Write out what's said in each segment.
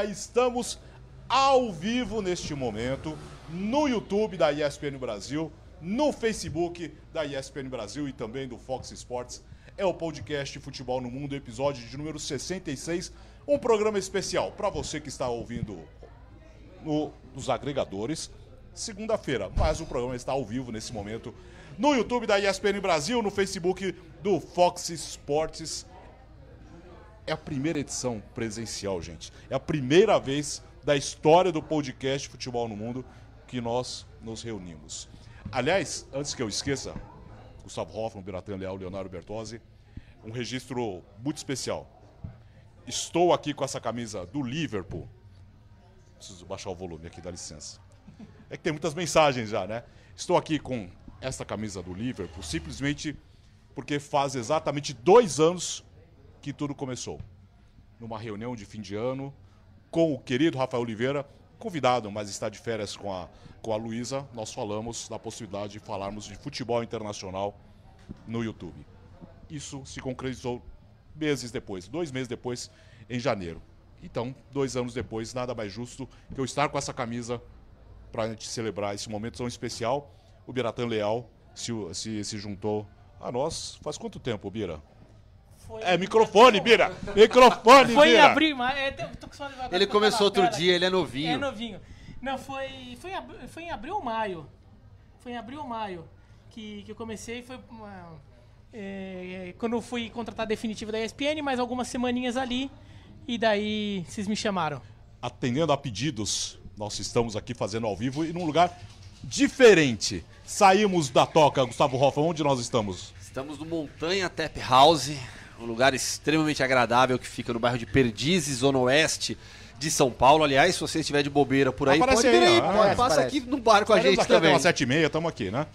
dia, estamos ao vivo neste momento no YouTube da ESPN Brasil, no Facebook da ESPN Brasil e também do Fox Sports. É o podcast Futebol no Mundo, episódio de número 66, um programa especial para você que está ouvindo no, nos agregadores. Segunda-feira, mas o programa está ao vivo nesse momento no YouTube da ESPN Brasil, no Facebook do Fox Sports. É a primeira edição presencial, gente. É a primeira vez da história do podcast Futebol no Mundo que nós nos reunimos. Aliás, antes que eu esqueça, Gustavo Hoffman, Biratan Leal, Leonardo Bertozzi, um registro muito especial. Estou aqui com essa camisa do Liverpool. Preciso baixar o volume aqui, dá licença. É que tem muitas mensagens já, né? Estou aqui com essa camisa do Liverpool simplesmente porque faz exatamente dois anos que tudo começou. Numa reunião de fim de ano com o querido Rafael Oliveira, convidado, mas está de férias com a, com a Luísa, nós falamos da possibilidade de falarmos de futebol internacional no YouTube. Isso se concretizou meses depois, dois meses depois, em janeiro. Então, dois anos depois, nada mais justo que eu estar com essa camisa para a gente celebrar esse momento tão especial. O Biratan Leal se, se, se juntou a nós. Faz quanto tempo, Bira? Foi É, microfone, Bira! Microfone, Foi em Bira! abril, mas é, tô- tô Ele começou falar outro dela dia, ele é novinho. É novinho. Não, foi, foi, em foi em abril ou maio. Foi em abril ou maio que, que eu comecei. Foi uma, é, quando eu fui contratado definitivo da ESPN, mais algumas semaninhas ali. E daí vocês me chamaram. atendendo a pedidos, nós estamos aqui fazendo ao vivo e num lugar diferente. Saímos da toca, Gustavo Hoffa, onde nós estamos? Estamos no Montanha Tap House, um lugar extremamente agradável que fica no bairro de Perdizes, zona oeste de São Paulo. Aliás, se você estiver de bobeira por aí, Aparece pode vir aí, aí, ó. pode, Aparece, passa aqui no bar com a gente aqui até também. umas sete e meia, estamos aqui, né?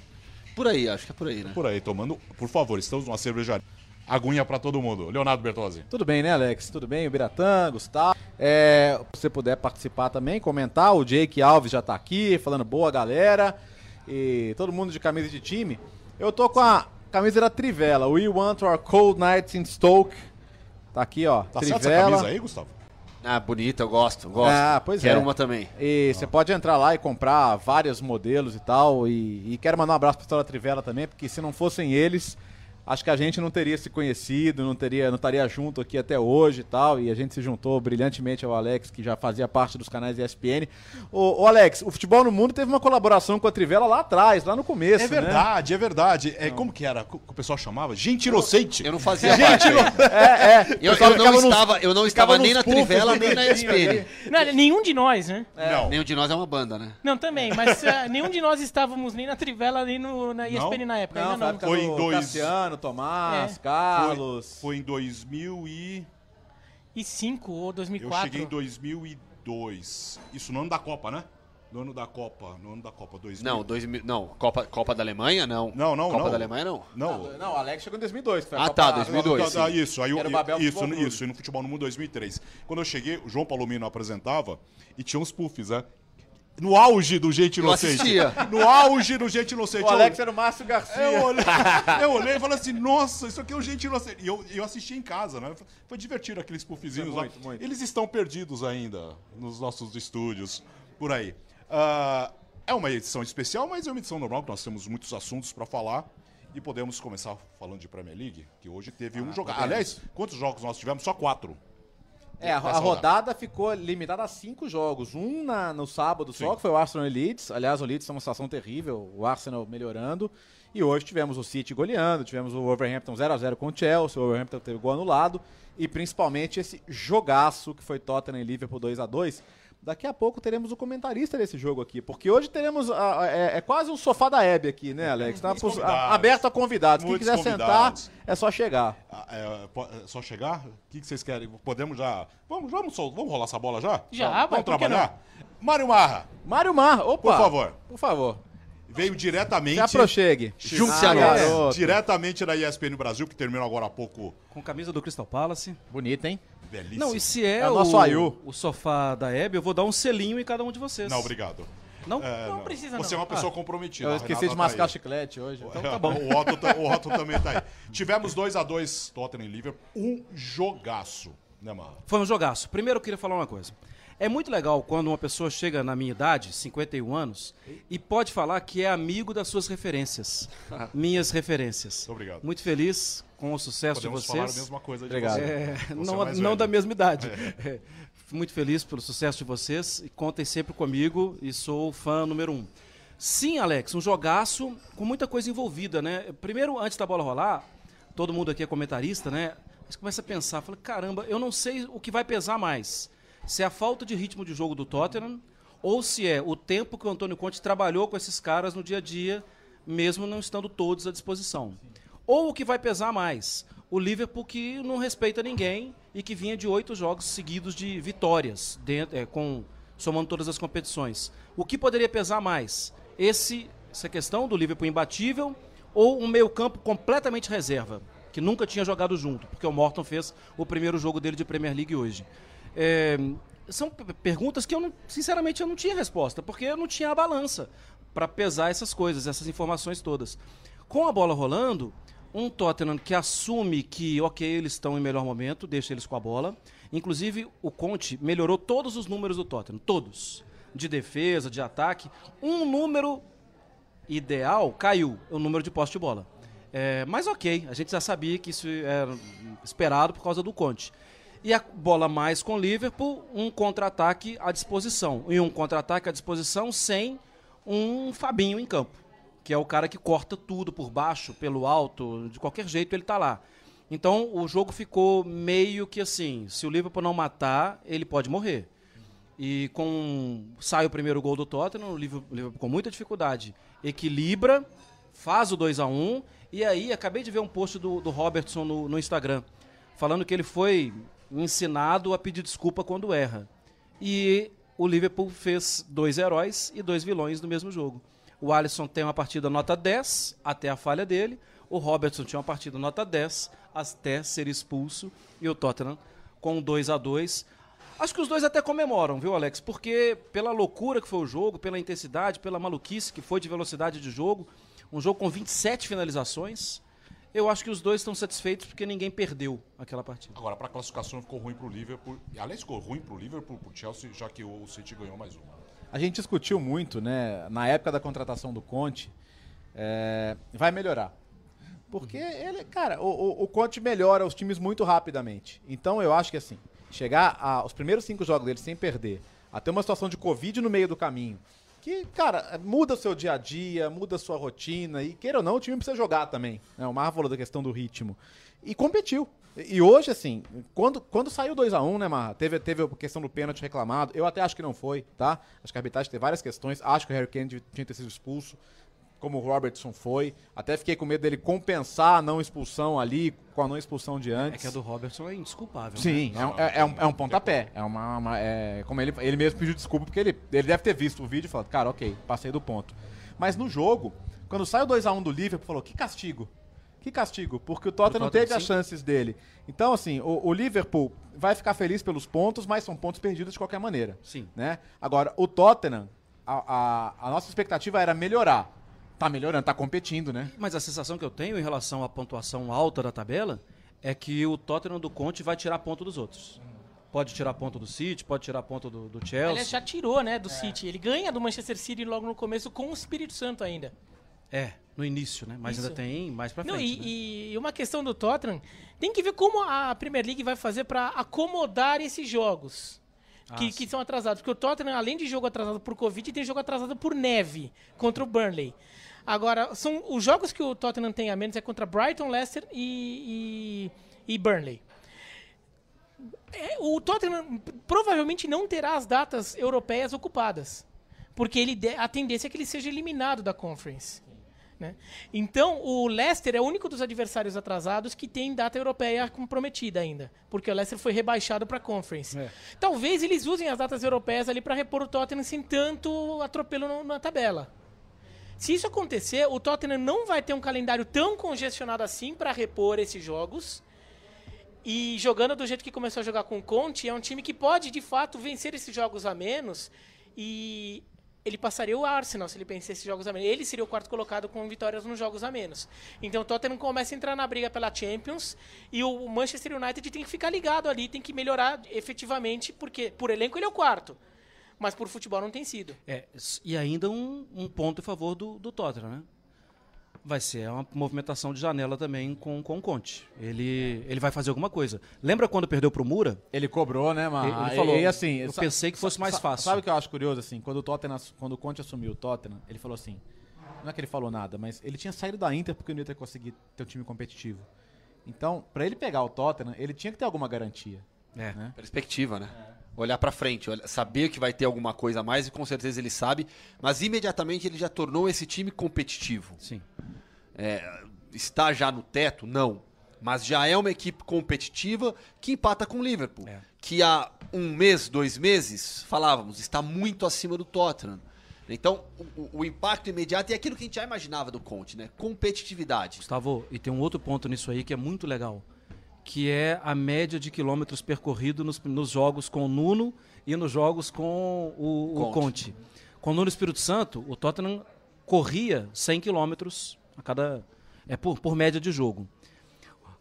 Por aí, acho que é por aí, né? Por aí, tomando, por favor, estamos numa cervejaria. Aguinha pra todo mundo. Leonardo Bertozzi. Tudo bem, né, Alex? Tudo bem? O Biratã, Gustavo. É, se você puder participar também, comentar. O Jake Alves já tá aqui, falando boa galera. E todo mundo de camisa de time. Eu tô com a camisa da Trivela. We want our cold nights in Stoke. Tá aqui, ó. Tá certo essa Trivela. camisa aí, Gustavo? Ah, bonita, eu gosto, eu gosto. Ah, pois Quero é. uma também. E você pode entrar lá e comprar vários modelos e tal. E, e quero mandar um abraço pra história Trivela também, porque se não fossem eles, acho que a gente não teria se conhecido, não teria, não estaria junto aqui até hoje e tal. E a gente se juntou brilhantemente ao Alex, que já fazia parte dos canais ESPN. Ô, ô Alex, o Futebol no Mundo teve uma colaboração com a Trivela lá atrás, lá no começo. É né? verdade, é verdade. É, como que era? que o pessoal chamava? Gente inocente. Eu não fazia parte. É, é. Eu, pessoal eu não nos- estava, eu não estava nem na puffs, Trivela, nem na ESPN. Não, nenhum de nós, né? Não. Nenhum de nós é uma banda, né? Não, também, mas ah, nenhum de nós estávamos nem na Trivela, nem no, na ESPN na época. Não, ainda não. época Foi em dois- Cassiano, Tomás, É. Carlos. Foi em 2000 e... E 5 ou Eu 2004. cheguei em 2002. Isso no ano da Copa, né? No ano da Copa. No ano da Copa, 2000. Não, 2000, não, Copa, Copa da Alemanha, não. Não, não, Copa não. da Alemanha, não. Não. Não, o Alex chegou em 2002. que foi a Ah, Copa- tá, 2002. Não, não, sim. Isso, aí eu, Era o Babel isso, isso, e no Futebol no Mundo 2003. Quando eu cheguei, o João Palomino apresentava e tinha uns puffs, né? No auge do Gente Eu Inocente. assistia. No auge do Gente Inocente. O Alex eu, era o Márcio Garcia. eu olhei, eu olhei e falei assim, nossa, isso aqui é o Gente Inocente. E eu, eu assisti em casa, né? Foi divertido aqueles puffzinhos muito, lá. muito. Eles estão perdidos ainda nos nossos estúdios, por aí. Ah, é uma edição especial, mas é uma edição normal, que nós temos muitos assuntos para falar. E podemos começar falando de Premier League, que hoje teve um jogo. Aliás, quantos jogos nós tivemos? Só quatro. É, a, a rodada ficou limitada a cinco jogos. Um na- no sábado só, Sim. que foi o Arsenal e Leeds. Aliás, o Leeds é uma situação terrível, o Arsenal melhorando. E hoje tivemos o City goleando, tivemos o Wolverhampton 0x0 com o Chelsea, o Wolverhampton teve gol anulado. E principalmente esse jogaço que foi Tottenham e Liverpool 2x2. Daqui a pouco teremos o comentarista desse jogo aqui, porque hoje teremos. a- a- é, é quase um sofá da Hebe aqui, né, Alex? Tá pos- a- aberto a convidados. Quem quiser convidados. sentar, é só chegar. Ah, é, é só chegar? O que, que vocês querem? Podemos já. Vamos, vamos, sol- vamos rolar essa bola já? Já, vamos, que trabalhar? Mário Marra, Mário Mar, opa! Por favor. Por favor. Veio diretamente. Se aproxegue. Junte-se Ah, garoto. Diretamente da ESPN Brasil, que terminou agora há pouco. Com camisa do Crystal Palace. Bonito, hein? Belíssimo. Não, e se é, É o nosso Ayu. o sofá da Hebe, eu vou dar um selinho em cada um de vocês. Não, obrigado. Não? É, Não precisa, Você é não. uma pessoa comprometida. Eu esqueci de tá mascar aí. chiclete hoje. Então tá bom. O Otto, tá- o Otto também tá aí. Tivemos 2x2 Tottenham e Liverpool. Um jogaço, né, Marra? Foi um jogaço. Primeiro eu queria falar uma coisa. É muito legal quando uma pessoa chega na minha idade, 51 anos, e pode falar que é amigo das suas referências. minhas referências. Muito obrigado. Muito feliz com o sucesso Podemos de falar a vocês. mesma coisa de Obrigado. você. É, Você não, é não da mesma idade. É. Muito feliz pelo sucesso de vocês e contem sempre comigo e sou fã número um. Sim, Alex, um jogaço com muita coisa envolvida, né? Primeiro, antes da bola rolar, todo mundo aqui é comentarista, né? Você começa a pensar, fala, caramba, eu não sei o que vai pesar mais. Se é a falta de ritmo de jogo do Tottenham ou se é o tempo que o Antônio Conte trabalhou com esses caras no dia a dia, mesmo não estando todos à disposição. Ou o que vai pesar mais, o Liverpool que não respeita ninguém e que vinha de oito jogos seguidos de vitórias, dentro, é, com, somando todas as competições. O que poderia pesar mais? Esse, essa questão do Liverpool imbatível ou um meio campo completamente reserva, que nunca tinha jogado junto, porque o Morton fez o primeiro jogo dele de Premier League hoje. É, são perguntas que eu, não, sinceramente, eu não tinha resposta, porque eu não tinha a balança para pesar essas coisas, essas informações todas. Com a bola rolando, um Tottenham que assume que, ok, eles estão em melhor momento, deixa eles com a bola. Inclusive, o Conte melhorou todos os números do Tottenham, todos. De defesa, de ataque. Um número ideal caiu, o número de posse de bola. É, mas ok, a gente já sabia que isso era esperado por causa do Conte. E a bola mais com o Liverpool, um contra-ataque à disposição. E um contra-ataque à disposição sem um Fabinho em campo, que é o cara que corta tudo por baixo, pelo alto, de qualquer jeito ele tá lá. Então o jogo ficou meio que assim, se o Liverpool não matar, ele pode morrer. E com sai o primeiro gol do Tottenham, o Liverpool, com muita dificuldade equilibra, faz o 2 a 1 e aí acabei de ver um post do, do Robertson no, no Instagram falando que ele foi ensinado a pedir desculpa quando erra. E o Liverpool fez dois heróis e dois vilões no mesmo jogo. O Alisson tem uma partida nota 10 até a falha dele, o Robertson tinha uma partida nota 10 até ser expulso e o Tottenham com 2 a 2 Acho que os dois até comemoram, viu, Alex? Porque pela loucura que foi o jogo, pela intensidade, pela maluquice que foi de velocidade de jogo, um jogo com 27 finalizações, eu acho que os dois estão satisfeitos porque ninguém perdeu aquela partida. Agora, para a classificação ficou ruim para o Liverpool. Aliás, ficou ruim para o Liverpool, para o Chelsea, já que o City ganhou mais uma. A gente discutiu muito, né, na época da contratação do Conte, é, vai melhorar. Porque ele, cara, o, o, o Conte melhora os times muito rapidamente. Então eu acho que assim, chegar aos primeiros cinco jogos dele sem perder, até uma situação de Covid no meio do caminho, que, cara, muda o seu dia a dia, muda a sua rotina, e queira ou não, o time precisa jogar também. O Marra falou da questão do ritmo. E competiu. E hoje, assim, quando, quando saiu 2x1, né, Marra? Teve, teve a questão do pênalti reclamado. Eu até acho que não foi, tá? Acho que a arbitragem tem várias questões. Acho que o Harry Kane tinha que ter sido expulso, como o Robertson foi. Até fiquei com medo dele compensar a não expulsão ali com a não expulsão de É antes. que a do Robertson é indesculpável. né? Sim, é, um- é- é um, é um pontapé. É uma, uma- é, como ele, ele mesmo pediu desculpa, porque ele, ele deve ter visto o vídeo e falado, cara, ok, passei do ponto. Mas no jogo, quando sai o 2x1 do Liverpool, falou, que castigo. Que castigo, porque o Tottenham não Tottenham, teve as sim. chances dele. Então, assim, o, o Liverpool vai ficar feliz pelos pontos, mas são pontos perdidos de qualquer maneira. Sim. Né? Agora, o Tottenham, a, a- a nossa expectativa era melhorar. Tá melhorando, tá competindo, né? Mas a sensação que eu tenho em relação à pontuação alta da tabela é que o Tottenham do Conte vai tirar ponto dos outros. Pode tirar ponto do City, pode tirar ponto do, do Chelsea. Aliás, já tirou, né, do City. Ele ganha do Manchester City logo no começo com o Espírito Santo ainda. É, no início, né? Mas Isso. ainda tem mais pra Não, frente. e, né? e uma questão do Tottenham, tem que ver como a Premier League vai fazer pra acomodar esses jogos. Que, Ah, que são atrasados. Porque o Tottenham, além de jogo atrasado por Covid, tem jogo atrasado por neve contra o Burnley. Agora, são os jogos que o Tottenham tem a menos é contra Brighton, Leicester e, e, e Burnley. É, o Tottenham provavelmente não terá as datas europeias ocupadas. Porque ele a tendência é que ele seja eliminado da Conference. né? Então, o Leicester é o único dos adversários atrasados que tem data europeia comprometida ainda. Porque o Leicester foi rebaixado para a Conference. É. Talvez eles usem as datas europeias ali para repor o Tottenham sem tanto atropelo na tabela. Se isso acontecer, o Tottenham não vai ter um calendário tão congestionado assim para repor esses jogos. E jogando do jeito que começou a jogar com o Conte, é um time que pode, de fato, vencer esses jogos a menos e ele passaria o Arsenal se ele pensasse jogos a menos. Ele seria o quarto colocado com vitórias nos jogos a menos. Então o Tottenham começa a entrar na briga pela Champions e o Manchester United tem que ficar ligado ali, tem que melhorar efetivamente, porque por elenco ele é o quarto. Mas por futebol não tem sido. É, e ainda um, um ponto a favor do, do Tottenham, né? vai ser uma movimentação de janela também com, com o Conte. Ele, ele vai fazer alguma coisa. Lembra quando perdeu pro Mura? Ele cobrou, né, mano? Ele, ele falou, e, assim, eu pensei que fosse mais fácil. Sabe o que eu acho curioso, assim? Quando o, Tottenham, quando o Conte assumiu o Tottenham, ele falou assim, não é que ele falou nada, mas ele tinha saído da Inter porque não ia ter conseguido ter um time competitivo. Então, para ele pegar o Tottenham, ele tinha que ter alguma garantia. É. Né? Perspectiva, né? É olhar para frente, saber que vai ter alguma coisa a mais e com certeza ele sabe, mas imediatamente ele já tornou esse time competitivo. Sim. É, está já no teto? Não. Mas já é uma equipe competitiva que empata com o Liverpool. É. Que há um mês, dois meses, falávamos, está muito acima do Tottenham. Então, o, o, impacto imediato é aquilo que a gente já imaginava do Conte, né? Competitividade. Gustavo, e tem um outro ponto nisso aí que é muito legal que é a média de quilômetros percorridos nos, nos jogos com o Nuno e nos jogos com o Conte. o Conte. Com o Nuno Espírito Santo, o Tottenham corria 100 quilômetros a cada é por, por média de jogo.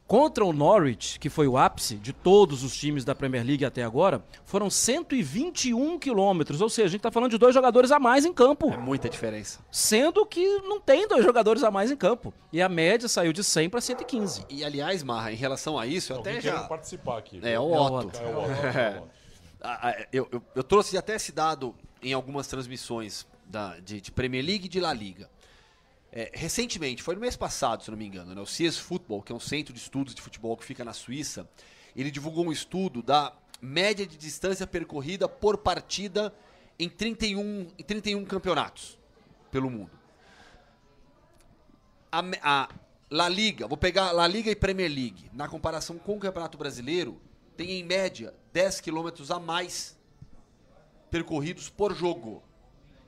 Contra o Norwich, que foi o ápice de todos os times da Premier League até agora, foram 121 quilômetros. Ou seja, a gente está falando de dois jogadores a mais em campo. É muita diferença. Sendo que não tem dois jogadores a mais em campo. E a média saiu de 100 para 115. E, aliás, Marra, em relação a isso, eu até já... participar aqui. É, o Otto. É o Otto. É. eu, eu, eu, trouxe até esse dado em algumas transmissões da, de, de Premier League e de La Liga. É, recentemente, foi no mês passado, se não me engano, né, o CS Football, que é um centro de estudos de futebol que fica na Suíça, ele divulgou um estudo da média de distância percorrida por partida em 31, em 31 campeonatos pelo mundo. A, a La Liga, vou pegar La Liga e Premier League, na comparação com o Campeonato Brasileiro, tem em média 10 quilômetros a mais percorridos por jogo.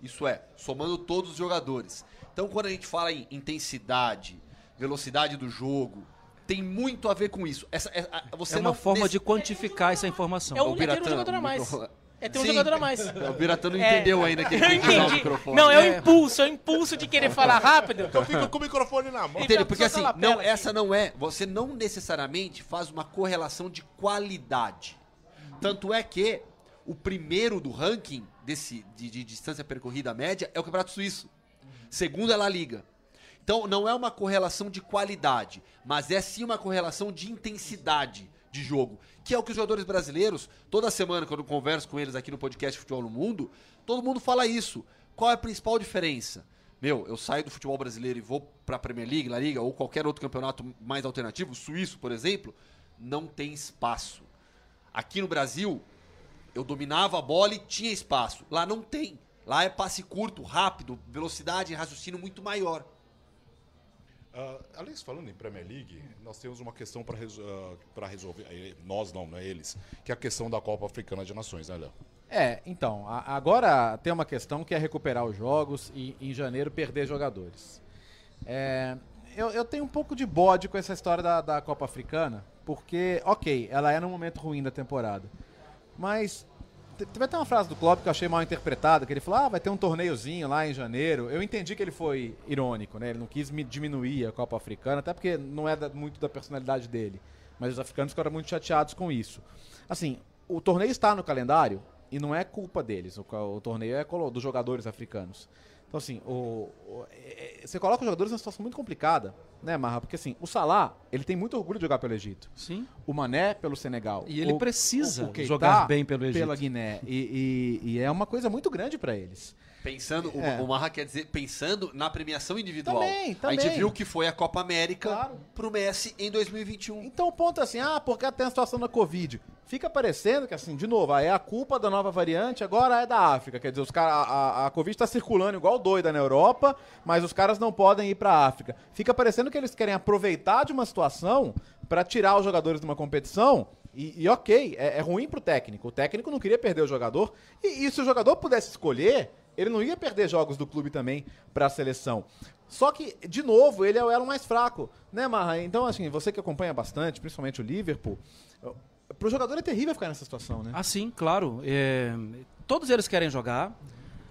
Isso é, somando todos os jogadores. Então, quando a gente fala em intensidade, velocidade do jogo, tem muito a ver com isso. Essa, é, você é uma não, forma nesse... de quantificar essa informação. É, o, o é ter um jogador a mais. É ter um Sim. jogador a mais. O Biratã não é. entendeu ainda que ele tem o microfone. Não, é o é. impulso, é o impulso de querer falar rápido. Eu fico com o microfone na mão. Entendeu? Porque assim, não, essa não é. Você não necessariamente faz uma correlação de qualidade. Tanto é que o primeiro do ranking desse, de, de distância percorrida média é o Campeonato Suíço. Segundo é La Liga. Então não é uma correlação de qualidade, mas é sim uma correlação de intensidade de jogo, que é o que os jogadores brasileiros, toda semana quando eu converso com eles aqui no podcast Futebol no Mundo, todo mundo fala isso. Qual é a principal diferença? Meu, eu saio do futebol brasileiro e vou para a Premier League, La Liga ou qualquer outro campeonato mais alternativo, suíço, por exemplo, não tem espaço. Aqui no Brasil, eu dominava a bola e tinha espaço. Lá não tem. Lá é passe curto, rápido, velocidade e raciocínio muito maior. Uh, aliás, falando em Premier League, nós temos uma questão para uh, resolver. Eh, nós não, não é eles. Que é a questão da Copa Africana de Nações, né, Léo? É, então, a, agora tem uma questão que é recuperar os jogos e em janeiro perder jogadores. É, eu, eu, tenho um pouco de bode com essa história da, da Copa Africana, porque, ok, ela é num momento ruim da temporada. Mas Teve até uma frase do Klopp que eu achei mal interpretada, que ele falou, ah, vai ter um torneiozinho lá em janeiro. Eu entendi que ele foi irônico, né? Ele não quis diminuir a Copa Africana, até porque não é da, muito da personalidade dele. Mas os africanos ficaram muito chateados com isso. Assim, o torneio está no calendário e não é culpa deles. O, o torneio é dos jogadores africanos. Então, assim, o, o, é, é, você coloca os jogadores numa situação muito complicada, né, Marra? Porque, assim, o Salah, ele tem muito orgulho de jogar pelo Egito. Sim. O Mané pelo Senegal. E ele o, precisa jogar bem pelo Egito. Pela Guiné. E, e, e é uma coisa muito grande para eles. Pensando, é. o Marra quer dizer, pensando na premiação individual. Também, também. A gente viu que foi a Copa América claro. pro Messi em 2021. Então o ponto é assim, ah, porque tem a situação da Covid. Fica parecendo que, assim, de novo, é a culpa da nova variante, agora é da África. Quer dizer, os cara, a, a, Covid está circulando igual doida na Europa, mas os caras não podem ir para a África. Fica parecendo que eles querem aproveitar de uma situação para tirar os jogadores de uma competição e, e, ok, é, é ruim pro técnico. O técnico não queria perder o jogador. E, e, se o jogador pudesse escolher, ele não ia perder jogos do clube também para a seleção. Só que, de novo, ele é o elo mais fraco, né, Marra? Então, assim, você que acompanha bastante, principalmente o Liverpool, para o jogador é terrível ficar nessa situação, né? Ah, sim, claro. É... Todos eles querem jogar.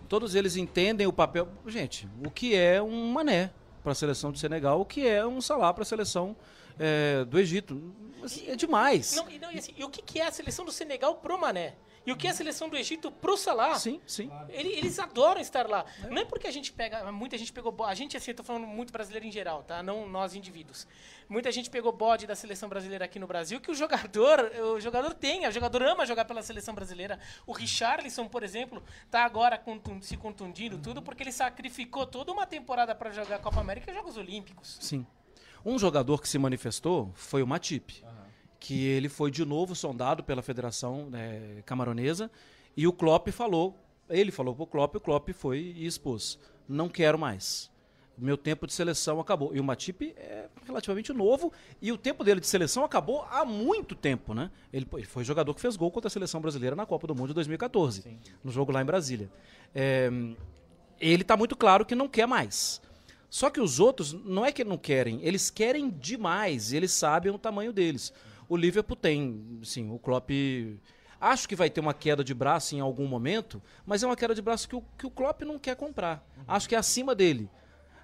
todos eles entendem o papel. Gente, o que é um mané para a seleção de Senegal, o que é um Salah para a seleção é, do Egito. Assim, é demais. Não, e, não, e, assim, e o que, que é a seleção do Senegal pro Mané? E o que é a seleção do Egito pro Salah? Sim, sim. Ele- eles adoram estar lá. Não é porque a gente pega. Muita gente pegou bode. A gente, assim, eu tô falando muito brasileiro em geral, tá? Não nós indivíduos. Muita gente pegou bode da seleção brasileira aqui no Brasil, que o jogador, o jogador tem, o jogador ama jogar pela seleção brasileira. O Richarlison, por exemplo, tá agora se contundindo tudo porque ele sacrificou toda uma temporada para jogar a Copa América e Jogos Olímpicos. Sim. Um jogador que se manifestou foi o Matip, que ele foi de novo sondado pela Federação né, Camaronesa e o Klopp falou, ele falou pro Klopp, o Klopp foi e expôs, não quero mais. Meu tempo de seleção acabou. E o Matip é relativamente novo e o tempo dele de seleção acabou há muito tempo, né? Ele, ele foi jogador que fez gol contra a seleção brasileira na Copa do Mundo de 2014, no jogo lá em Brasília. É, ele está muito claro que não quer mais. Só que os outros não é que não querem, eles querem demais, e eles sabem o tamanho deles. O Liverpool tem, sim, o Klopp acho que vai ter uma queda de braço em algum momento, mas é uma queda de braço que o, que o Klopp não quer comprar. Acho que é acima dele.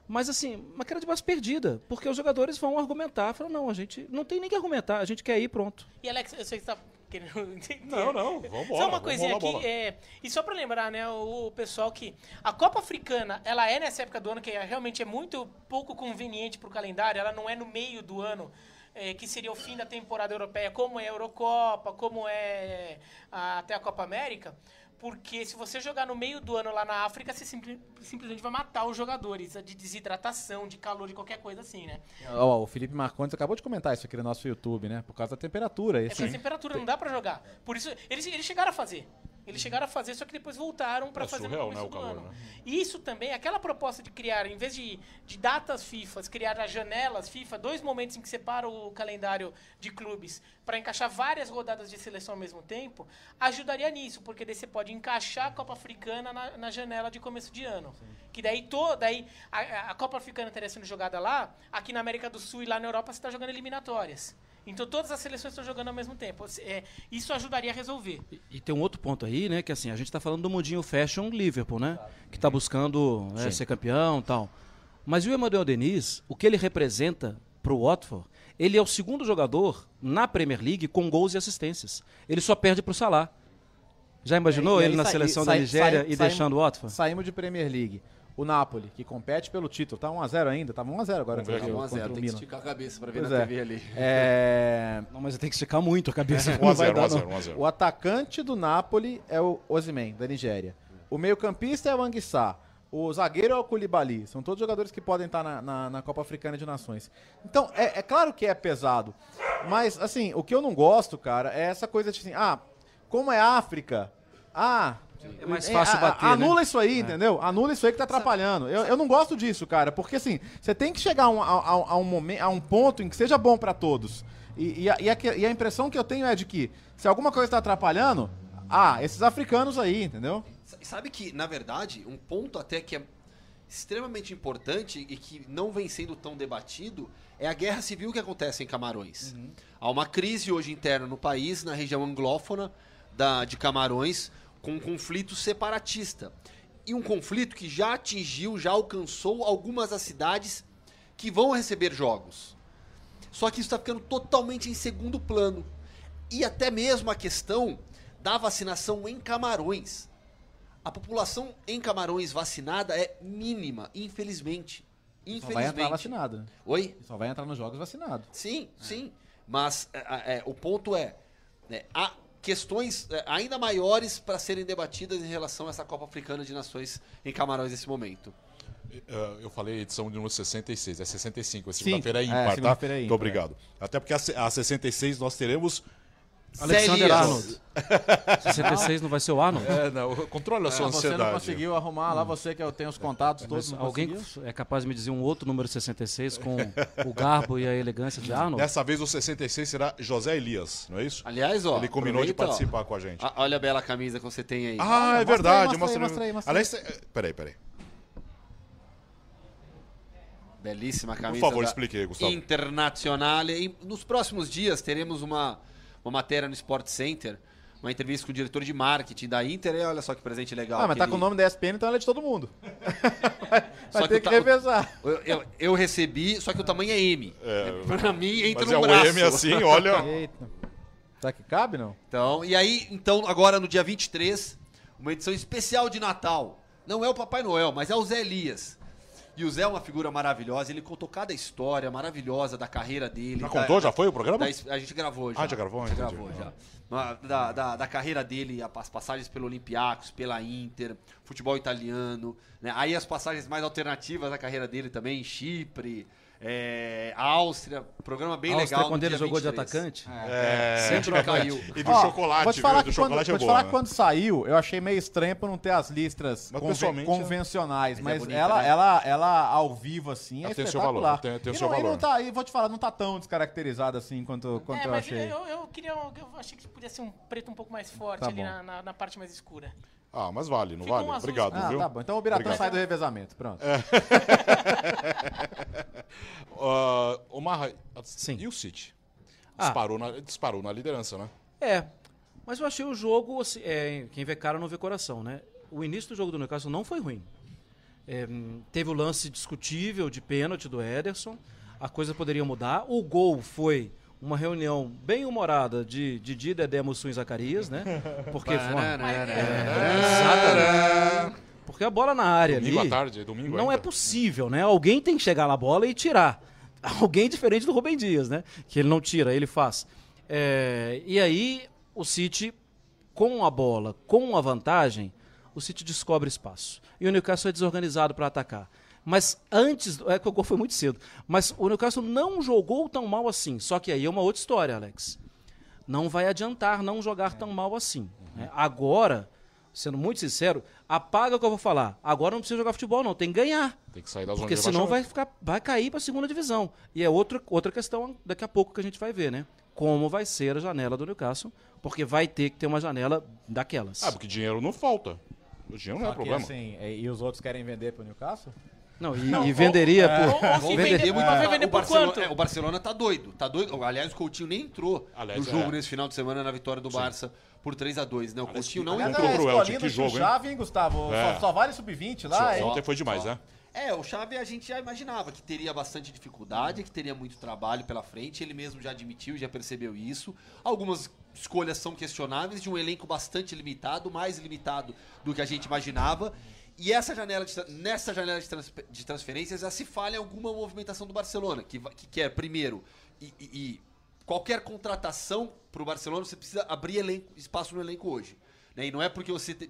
Mas assim, uma queda de braço perdida, porque os jogadores vão argumentar, falam, não, a gente não tem nem que argumentar, a gente quer ir, pronto. E Alex, eu sei que você tá querendo. Não, não, vambora, Só uma vamos coisinha aqui. É, e só pra lembrar, né, o, o pessoal que a Copa Africana, ela é nessa época do ano que é- realmente é muito pouco conveniente pro calendário, ela não é no meio do ano. É, que seria o fim da temporada europeia, como é a Eurocopa, como é a- até a Copa América, porque se você jogar no meio do ano lá na África, você simpli- simplesmente vai matar os jogadores de desidratação, de calor, de qualquer coisa assim, né? Ó, o Felipe Marcondes acabou de comentar isso aqui no nosso YouTube, né? Por causa da temperatura. É Esse, pela temperatura, não dá pra jogar. Por isso, eles, eles chegaram a fazer. Eles chegaram a fazer, só que depois voltaram pra É fazer surreal, no começo né, o do calor, ano. né? E isso também, aquela proposta de criar, em vez de, de datas FIFA, criar as janelas FIFA, dois momentos em que separa o calendário de clubes para encaixar várias rodadas de seleção ao mesmo tempo, ajudaria nisso, porque daí você pode encaixar a Copa Africana na, na janela de começo de ano. Que daí toda aí a, a Copa Africana estaria sendo jogada lá, aqui na América do Sul e lá na Europa você está jogando eliminatórias. Então todas as seleções estão jogando ao mesmo tempo. É, isso ajudaria a resolver. E, e tem um outro ponto aí, né, que assim, a gente está falando do mundinho fashion Liverpool, né, que está buscando né, ser campeão e tal. Mas o Emmanuel Denis, o que ele representa pro Watford, ele é o segundo jogador na Premier League com gols e assistências. Ele só perde pro Salah. Já imaginou É, ele na seleção sai- da Nigéria sai- e deixando o Watford? Saímos de Premier League. O Napoli, que compete pelo título, tá 1x0 ainda, tava 1x0 agora Vamos ver contra, aqui. o- 1 a 0 contra o tem que esticar a cabeça pra ver Pois na é. TV ali. É, Não, mas tem que esticar muito a cabeça. 1 a 0, 1 a 0, 1 a 0. O atacante do Napoli é o Osimhen, da Nigéria. O meio-campista é o Anguissá. O zagueiro é o Koulibaly. São todos jogadores que podem estar na, na- na Copa Africana de Nações. Então, é, é claro que é pesado. Mas, assim, o que eu não gosto, cara, é essa coisa de assim, ah, como é África? Ah. É mais fácil bater, né? Anula isso aí, entendeu? Anula isso aí que tá atrapalhando. Eu, eu não gosto disso, cara, porque assim, você tem que chegar a um, a, a- a um momento, a um ponto em que seja bom pra todos. E, e a, e a que- e a impressão que eu tenho é de que, se alguma coisa tá atrapalhando, ah, esses africanos aí, entendeu? Sabe que, na verdade, um ponto até que é extremamente importante e que não vem sendo tão debatido é a guerra civil que acontece em Camarões. Há uma crise hoje interna no país, na região anglófona da, de Camarões, com um conflito separatista. E um conflito que já atingiu, já alcançou algumas das cidades que vão receber jogos. Só que isso está ficando totalmente em segundo plano. E até mesmo a questão da vacinação em Camarões. A população em Camarões vacinada é mínima, infelizmente. Só vai Infelizmente. entrar vacinado. né? Oi? Só vai entrar nos jogos vacinado. Sim, sim. Mas é, é, o ponto é, né, há questões é, ainda maiores para serem debatidas em relação a essa Copa Africana de Nações em Camarões nesse momento. Eh, Eu falei edição de número 66, é 65, é segunda-feira é é, ímpar, tá? segunda-feira é Muito ímpar, obrigado. Até porque a 66 nós teremos... Alexander. Arnold. 66 não vai ser o Arnold? É, não, controle a sua Ah, você ansiedade. não conseguiu arrumar lá, você que eu tenho os contatos todos, Mas não alguém conseguiu? é capaz de me dizer um outro número 66 com o garbo e a elegância de Arnold? Dessa vez o 66 será José Elias, não é isso? Aliás, ó. Ele combinou de aproveita, ó, participar com a gente. a- olha a bela camisa que você tem aí. Ah, é mostra aí, verdade. mostra aí, mostra aí, mostra aí. Aliás, peraí, peraí. Belíssima Por camisa. favor, da explique aí, Gustavo. Internacional. Nos próximos dias teremos uma, uma matéria no Sport Center uma entrevista com o diretor de marketing da Inter, e olha só que presente legal. Ah, mas tá com o nome da ESPN, então ela é de todo mundo. vai Só vai que ter que ta- revezar. Eu, eu- eu recebi, só que o tamanho é M. Pra mim, entra Mas no é o braço. M assim, olha. Eita. Será que cabe, não? Então, e aí, então, agora no dia 23, uma edição especial de Natal. Não é o Papai Noel, mas é o Zé Elias. E o Zé é uma figura maravilhosa, ele contou cada história maravilhosa da carreira dele. Já da- contou? Já da- foi o programa? da a gente gravou já. Ah, já gravou? Já Entendi. gravou, já. Ma- Da, da, da carreira dele, as passagens pelo Olympiacos, pela Inter, futebol italiano. né? Aí as passagens mais alternativas da carreira dele também, Chipre, é, Áustria. Programa bem Áustria, legal. quando ele jogou de 23. atacante. É. Sempre caiu. E do Ó, chocolate, vou te falar do que quando, chocolate vou é te boa, falar né? que quando saiu, eu achei meio estranho por não ter as listras Mas conven- pessoalmente, convencionais. Mas é Mas, bonita, ela, né? ela, ela ao vivo, assim, é Ela tem seu espetacular. valor, tem- tem e seu não, e valor. não tá, e vou te falar, não tá tão descaracterizada assim quanto, quanto É, eu mas achei. eu, eu queria. Eu achei que podia ser um preto um pouco mais forte Tá ali na, na, na parte mais escura. Ah, mas vale, não Ficou vale? um azul Obrigado, Ah, viu? tá bom. Então o Biratã Obrigado. sai do revezamento. Pronto. Ah, o Marra, Sim. e o City? Ah. Disparou, na, disparou na liderança, né? É, mas eu achei o jogo, assim, é, quem vê cara não vê coração, né? O início do jogo do Newcastle não foi ruim. É, teve o lance discutível de pênalti do Ederson, a coisa poderia mudar. O gol foi uma reunião bem humorada de Didi, Dedé, Mussum e Zacarias, né? Porque foi uma... Exatamente. Porque a bola na área Domingo ali... à tarde, domingo Não ainda. é possível, né? Alguém tem que chegar na bola e tirar. Alguém diferente do Rubem Dias, né? Que ele não tira, ele faz. É, e aí, o City, com a bola, com a vantagem, o City descobre espaço. E o Newcastle é desorganizado para atacar. Mas antes, é que o gol foi muito cedo. Mas o Newcastle não jogou tão mal assim. Só que aí é uma outra história, Alex. Não vai adiantar não jogar tão mal assim. né? Agora, sendo muito sincero, apaga o que eu vou falar. Agora não precisa jogar futebol, não. Tem que ganhar. Tem que sair da zona Porque de senão vai, ficar, vai cair para a segunda divisão. E é outra, outra questão daqui a pouco que a gente vai ver, né? Como vai ser a janela do Newcastle, porque vai ter que ter uma janela daquelas. Ah, porque dinheiro não falta. O dinheiro não é problema. assim, é, e os outros querem vender pro Newcastle? Não, e, e venderia por. Ou, ou se venderia- vender, muito. vai vender o, por Barcelona, quanto? é, o Barcelona tá doido, tá doido. Aliás, o Coutinho nem entrou Aliás, no jogo é. nesse final de semana na vitória do Barça por 3 a 2 né? O Aliás, Coutinho que- não aliás, entrou. é pro Elche, que jogo, hein? Chave, hein, Gustavo? É. Só, só vale sub-20 lá, hein? Ontem foi demais, né? É, o Xavi a gente já imaginava que teria bastante dificuldade, que teria muito trabalho pela frente. Ele mesmo já admitiu, já percebeu isso. Algumas escolhas são questionáveis, de um elenco bastante limitado, mais limitado do que a gente imaginava. E essa janela de nessa janela de, trans- de transferências já se falha alguma movimentação do Barcelona, que, que quer, primeiro, e, e- e qualquer contratação para o Barcelona, você precisa abrir elenco- espaço no elenco hoje. né? E não é porque você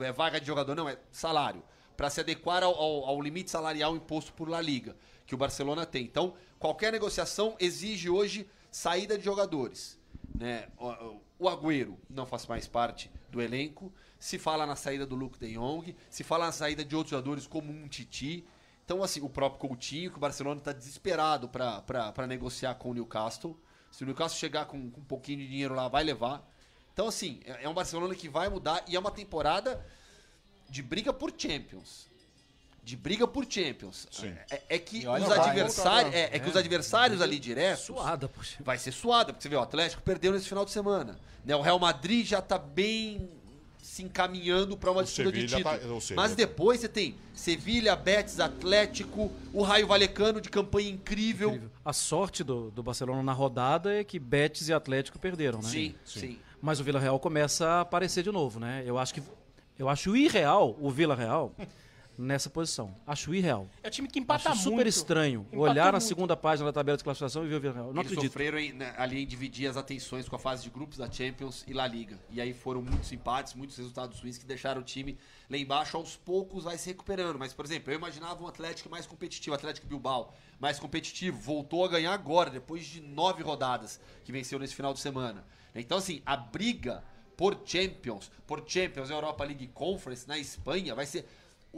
é vaga de jogador, não, é salário. Para se adequar ao, ao- ao limite salarial imposto por La Liga, que o Barcelona tem. Então, qualquer negociação exige hoje saída de jogadores. Né? O- o Agüero não faz mais parte do elenco. Se fala na saída do Luke de Jong, se fala na saída de outros jogadores como um Titi. Então, assim, o próprio Coutinho, que o Barcelona está desesperado para negociar com o Newcastle. Se o Newcastle chegar com, com um pouquinho de dinheiro lá, vai levar. Então, assim, é é um Barcelona que vai mudar e é uma temporada de briga por Champions. De briga por Champions. É, é que olha, os adversários. É, é que os adversários ali diretos. Suada, poxa. Vai ser suada, porque você vê, o Atlético perdeu nesse final de semana. Né? O Real Madrid já tá bem se encaminhando para uma O disputa de Sevilha título. tá- Mas depois você tem Sevilha, Betis, Atlético, o Raio Valecano de campanha incrível. A sorte do, do Barcelona na rodada é que Betis e Atlético perderam, né? Sim, Sim. sim. Mas o Vila Real começa a aparecer de novo, né? Eu acho que eu acho irreal o Vila Real nessa posição. Acho irreal. É o time que empata acho super muito. estranho Empatou olhar na muito. segunda página da tabela de classificação e ver o Vila Real. Não Eles acredito. sofreram em- né, ali em dividir as atenções com a fase de grupos da Champions e La Liga. E aí foram muitos empates, muitos resultados ruins que deixaram o time lá embaixo. Aos poucos vai se recuperando. Mas, por exemplo, eu imaginava um Atlético mais competitivo, Atlético Bilbao mais competitivo. Voltou a ganhar agora, depois de nove rodadas que venceu nesse final de semana. Então, assim, a briga por Champions, por Champions, Europa League Conference na Espanha vai ser...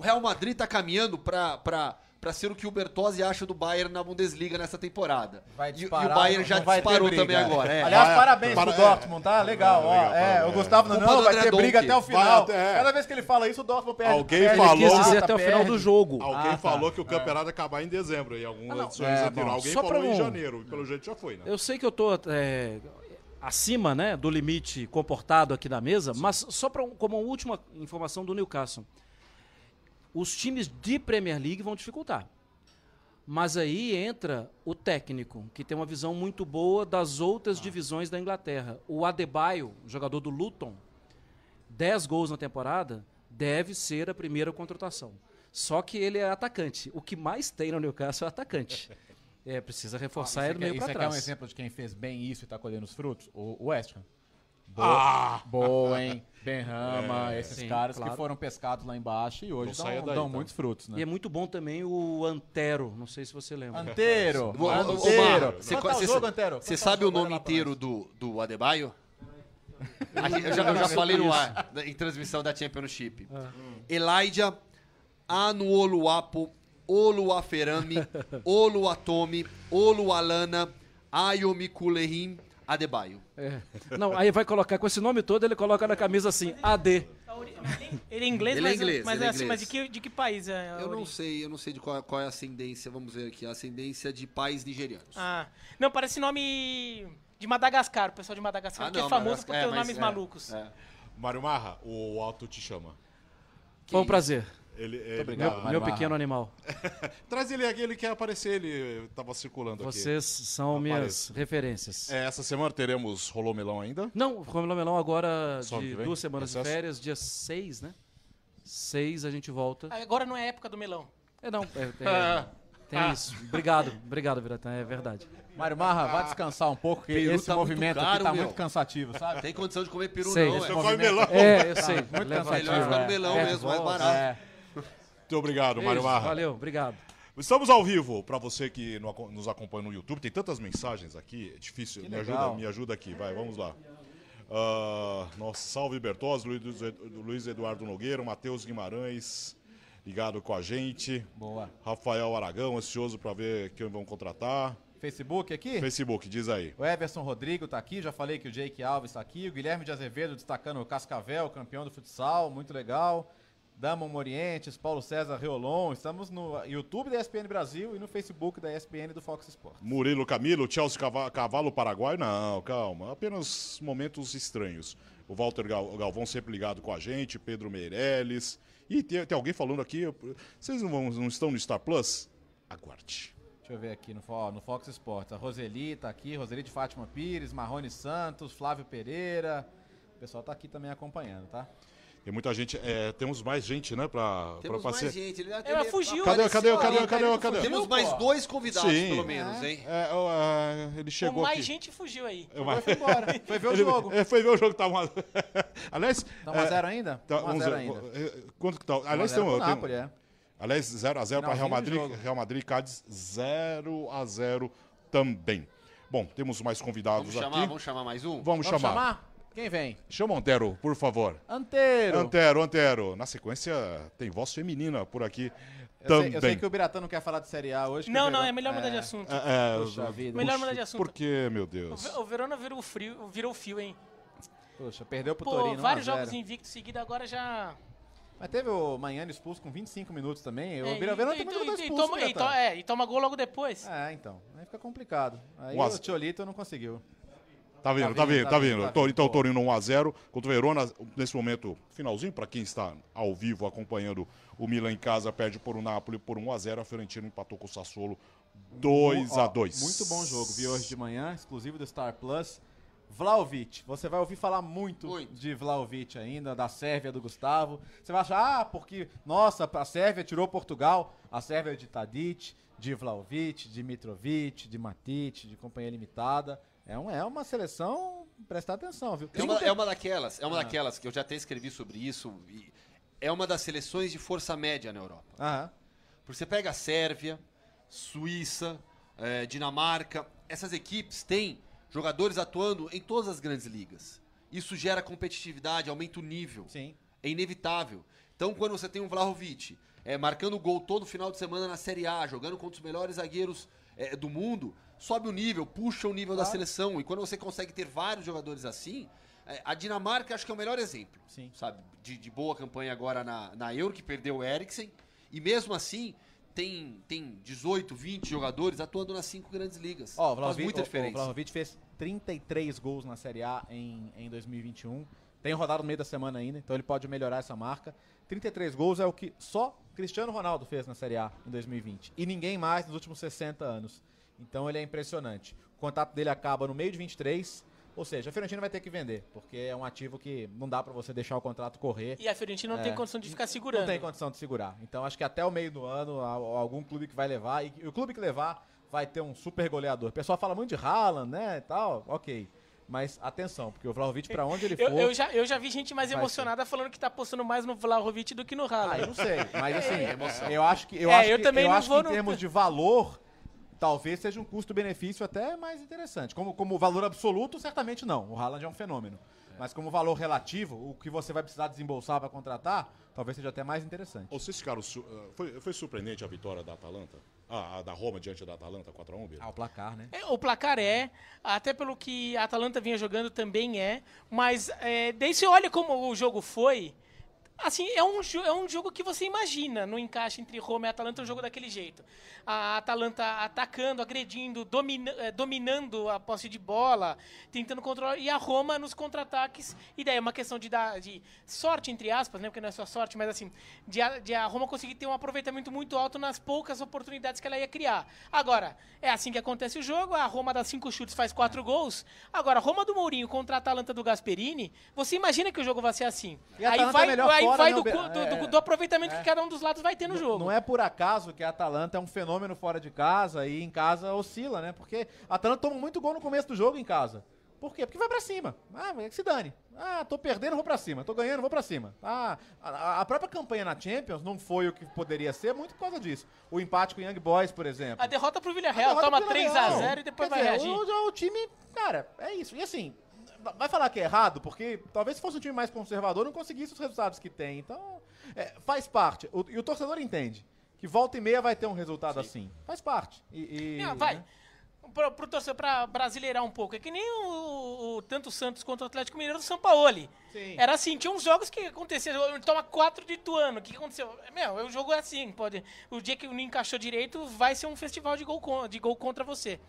O Real Madrid tá caminhando pra... pra Pra ser o que o Bertozzi acha do Bayern na Bundesliga nessa temporada. Vai E- e, disparar, o Bayern já disparou briga. também agora. É. Aliás, Vai- parabéns para- pro Dortmund, tá? Legal, ó. legal, é, é. o Gustavo não, não do vai ter briga até o final. Até- Cada vez que ele fala isso, o Dortmund perde. Alguém perde, falou- Ele quis dizer empata, até o final perde. do jogo. Alguém Ah, tá. falou que o campeonato ia acabar em dezembro, e algumas Ah, edições É, bom. Alguém Só falou pra em janeiro, e pelo jeito já foi, né? Eu sei que eu tô. é, acima né, do limite comportado aqui na mesa, mas só pra, um- como uma última informação do Newcastle. Os times de Premier League vão dificultar. Mas aí entra o técnico, que tem uma visão muito boa das outras divisões da Inglaterra. O Adebayo, jogador do Luton, 10 gols na temporada, deve ser a primeira contratação. Só que ele é atacante. O que mais tem no Newcastle é atacante. É, precisa reforçar ele do meio Isso para aqui é um trás. exemplo de quem fez bem isso e tá colhendo os frutos? O West Ham. Ah! Bowen, Benrama, esses Sim, caras claro. que foram pescados lá embaixo e hoje Não saia dão, daí, dão tá? muitos frutos, E né? é muito bom também o Antero, não sei se você lembra. Quanto tá o Antero? você tá sabe o nome inteiro do, do Adebayo? Eu já, eu já falei no ar, da- em transmissão da Championship. Elijah Anuoluapo Oluaferami Oluatomi Olualana Ayomikulehim Adebayo. É. Não, aí vai colocar com esse nome todo, ele coloca na camisa assim, AD. Ele é inglês, Ele é mas, inglês, mas, ele é assim, mas de, inglês. que, de que país é Eu não sei, eu não sei de qual, qual é a ascendência, vamos ver aqui, a ascendência de pais nigerianos. Ah, não, parece nome de Madagascar, o pessoal de Madagascar, Ah, que é não, famoso Madagascar, por é, ter mas nomes é, malucos. é. Mário Marra, o Alto te chama. Foi um prazer. Ele, ele obrigado, tá-. Meu Marra. pequeno animal. Traz ele aqui, ele quer aparecer, ele tava circulando aqui. Vocês são Apareça. minhas referências. É, essa semana teremos Rolô Melão ainda? Não, Romelo Melão agora Só de duas semanas de Recesso? férias, dia 6, né? 6 a gente volta. Agora não é época do melão. É, não, é, é, tem isso. Obrigado, obrigado, Viratã, é verdade. Mário Marra, vai descansar um pouco, porque Peru esse tá muito movimento caro, aqui tá meu. muito cansativo, sabe? Tem condição de comer peru Sei. não, é. come melão. É, eu sei. Muito Leva- cansativo. Melhor ficar é. no melão É, mesmo, mais barato. É. Muito obrigado, Mário Beijo, Marra. Valeu, obrigado. Estamos ao vivo, para você que no- nos acompanha no YouTube. Tem tantas mensagens aqui, é difícil. Que Me legal. ajuda, me ajuda aqui, vai, vamos lá. Ah, nossa, salve Bertozzi, Luiz, Luiz Eduardo Nogueira, Matheus Guimarães, ligado com a gente. Boa. Rafael Aragão, ansioso para ver quem vão contratar. Facebook aqui? Facebook, diz aí. O Everson Rodrigo tá aqui, já falei que o Jake Alves tá aqui. O Guilherme de Azevedo destacando o Cascavel, campeão do futsal, muito legal. Damon Morientes, Paulo César Reolon. Estamos no YouTube da ESPN Brasil e no Facebook da ESPN do Fox Sports. Murilo Camilo, Chelsea Cava- Cavalo Paraguai. Não, calma. Apenas momentos estranhos. O Walter Gal- Galvão sempre ligado com a gente, Pedro Meirelles. E tem, tem alguém falando aqui. Vocês não, vão- não estão no Star Plus? Aguarde. Deixa eu ver aqui no, no Fox Sports. A Roseli tá aqui, Roseli de Fátima Pires, Marrone Santos, Flávio Pereira. O pessoal tá aqui também acompanhando, tá? Tem muita gente. é, temos mais gente, né? Pra, Temos pra mais passear. gente. Ele, Ela fugiu. Cadê, cadê, cadê, o cadê, cadê? Temos mais dois convidados, Sim. pelo menos, hein? É, ó, é, ele chegou mais aqui. gente fugiu aí. É, mas- Foi embora. Foi ver o Ele- jogo. é, foi ver o jogo que tá uma... Aliás. Tá 1x0 ainda? Tá, 1x0 vamos ver, ainda. é, Quanto que tá? Aliás, 1x0 tem, um- tem, Napoli, é. Aliás, 0x0 para Real Madrid. Real Madrid Cádiz 0x0 também. Bom, temos mais convidados Vamos chamar, aqui. vamos chamar mais um? Vamos, Vamos chamar. chamar? Quem vem? Chama o Antero, por favor. Anteiro. Antero, Antero. Na sequência, tem voz feminina por aqui Eu também. sei, eu sei que o Biratã não quer falar de Série A hoje. Não, o não, é melhor mudar de assunto. É, é, Puxa vida. Melhor mudar de assunto. Por que, meu O Deus? O Verona virou frio, virou fio, hein? Puxa, perdeu pro Pô, Torino. vários 1 a 0. jogos invictos seguidos, agora já. Mas teve o Manhã expulso com 25 minutos também. O É, e- e- também e- não e expulso, toma- e to- é, e toma gol logo depois. É, então. Aí fica complicado. Aí o zero. Tiolito não conseguiu. Tá vindo, tá vindo, vindo, tá tá vindo, vindo. tá Tor- vindo. Então, o. Torino 1x0 contra o Verona. Nesse momento, finalzinho, para quem está ao vivo acompanhando o Milan em casa, perde por o Napoli por 1x0. A Fiorentina empatou com o Sassuolo Ó, 2x2. Muito bom jogo. Vi hoje de manhã, exclusivo do Star Plus. Vlaovic. Você vai ouvir falar muito, Muito. de Vlaovic ainda, da Sérvia do Gustavo. Você vai achar, ah, porque, nossa, a Sérvia tirou Portugal. A Sérvia é de Tadic, de Vlaovic, de Mitrovic, de Matic, de Companhia Limitada. É, um, é uma seleção, prestar atenção, viu? É uma, é uma daquelas, é uma daquelas que eu já até escrevi sobre isso. é uma das seleções de força média na Europa. Aham. Porque você pega a Sérvia, Suíça, eh, Dinamarca, essas equipes têm jogadores atuando em todas as grandes ligas. Isso gera competitividade, aumenta o nível. Sim. É inevitável. Então, quando você tem um Vlahovic eh, marcando gol todo final de semana na Série A, jogando contra os melhores zagueiros eh, do mundo, sobe o nível, puxa o nível da Claro. seleção. E quando você consegue ter vários jogadores assim, eh, a Dinamarca acho que é o melhor exemplo Sim. sabe? De, de boa campanha agora na, na Euro, que perdeu o Eriksen. E mesmo assim, tem, tem 18, 20 jogadores atuando nas cinco grandes ligas. Ó, o Faz muita o- diferença. O Vlahovic fez 33 gols na Série A em, em 2021. Tem rodada no meio da semana ainda, então ele pode melhorar essa marca. 33 gols é o que só Cristiano Ronaldo fez na Série A em 2020. E ninguém mais nos últimos 60 anos. Então ele é impressionante. O contrato dele acaba no meio de 23. Ou seja, a Fiorentina vai ter que vender, porque é um ativo que não dá pra você deixar o contrato correr. E a Fiorentina não É. tem condição de ficar segurando. Não tem condição de segurar. Então acho que até o meio do ano, algum clube que vai levar, e o clube que levar vai ter um super goleador. O pessoal fala muito de Haaland, né, e tal, ok. Mas atenção, porque o Vlahovic, pra onde ele for... Eu, eu já, eu já vi gente mais emocionada falando que tá apostando mais no Vlahovic do que no Haaland. Ah, eu não sei, mas assim, emoção. eu acho que, eu É, acho eu que, também eu não acho que vou em no- termos de valor, talvez seja um custo-benefício até mais interessante. Como, como valor absoluto, certamente não. O Haaland é um fenômeno. Mas como valor relativo, o que você vai precisar desembolsar para contratar, talvez seja até mais interessante. Vocês ficaram. eh, Foi, foi surpreendente a vitória da Atalanta? Ah, a da Roma diante da Atalanta 4x1, Bira? Ah, o placar, né? É, O placar é, até pelo que a Atalanta vinha jogando também é, mas é, daí você olha como o jogo foi, assim, é um, é um jogo que você imagina no encaixe entre Roma e Atalanta, um jogo daquele jeito. A Atalanta atacando, agredindo, domina- eh, dominando a posse de bola, tentando controlar, e a Roma nos contra-ataques, e daí é uma questão de, dar, de sorte, entre aspas, né, porque não é só sorte, mas assim, de a, de a Roma conseguir ter um aproveitamento muito alto nas poucas oportunidades que ela ia criar. Agora, é assim que acontece o jogo, a Roma dá cinco chutes, faz quatro gols. Agora, a Roma do Mourinho contra a Atalanta do Gasperini, você imagina que o jogo vai ser assim. E a Aí vai, é melhor aí fora, vai né, do, cu- do- é, do- do aproveitamento que cada um dos lados vai ter no jogo. Não é por acaso que a Atalanta é um fenômeno fora de casa e em casa oscila, né? Porque a Atalanta toma muito gol no começo do jogo em casa. Por quê? Porque vai pra cima. Ah, é que se dane. Ah, tô perdendo, vou pra cima. Tô ganhando, vou pra cima. Ah, a, a própria campanha na Champions não foi o que poderia ser muito por causa disso. O empate com o Young Boys, por exemplo. A derrota pro Villarreal, toma pro Villarreal. 3x0 e depois Quer vai dizer, reagir. O, o time, cara, é isso. E assim, vai falar que é errado, porque talvez se fosse um time mais conservador não conseguisse os resultados que tem. Então, é, faz parte. O- e o torcedor entende que volta e meia vai ter um resultado assim. Faz parte. E, e, Não, vai. né? Pro, pro torcedor, pra brasileirar um pouco. É que nem o, o- tanto o Santos quanto o Atlético Mineiro do São Paulo. Sim. Era assim, tinha uns jogos que aconteciam, ele toma 4 de Ituano. O que, que aconteceu? Meu, o jogo é assim, pode. O dia que não encaixou direito, vai ser um festival de gol, de gol contra você.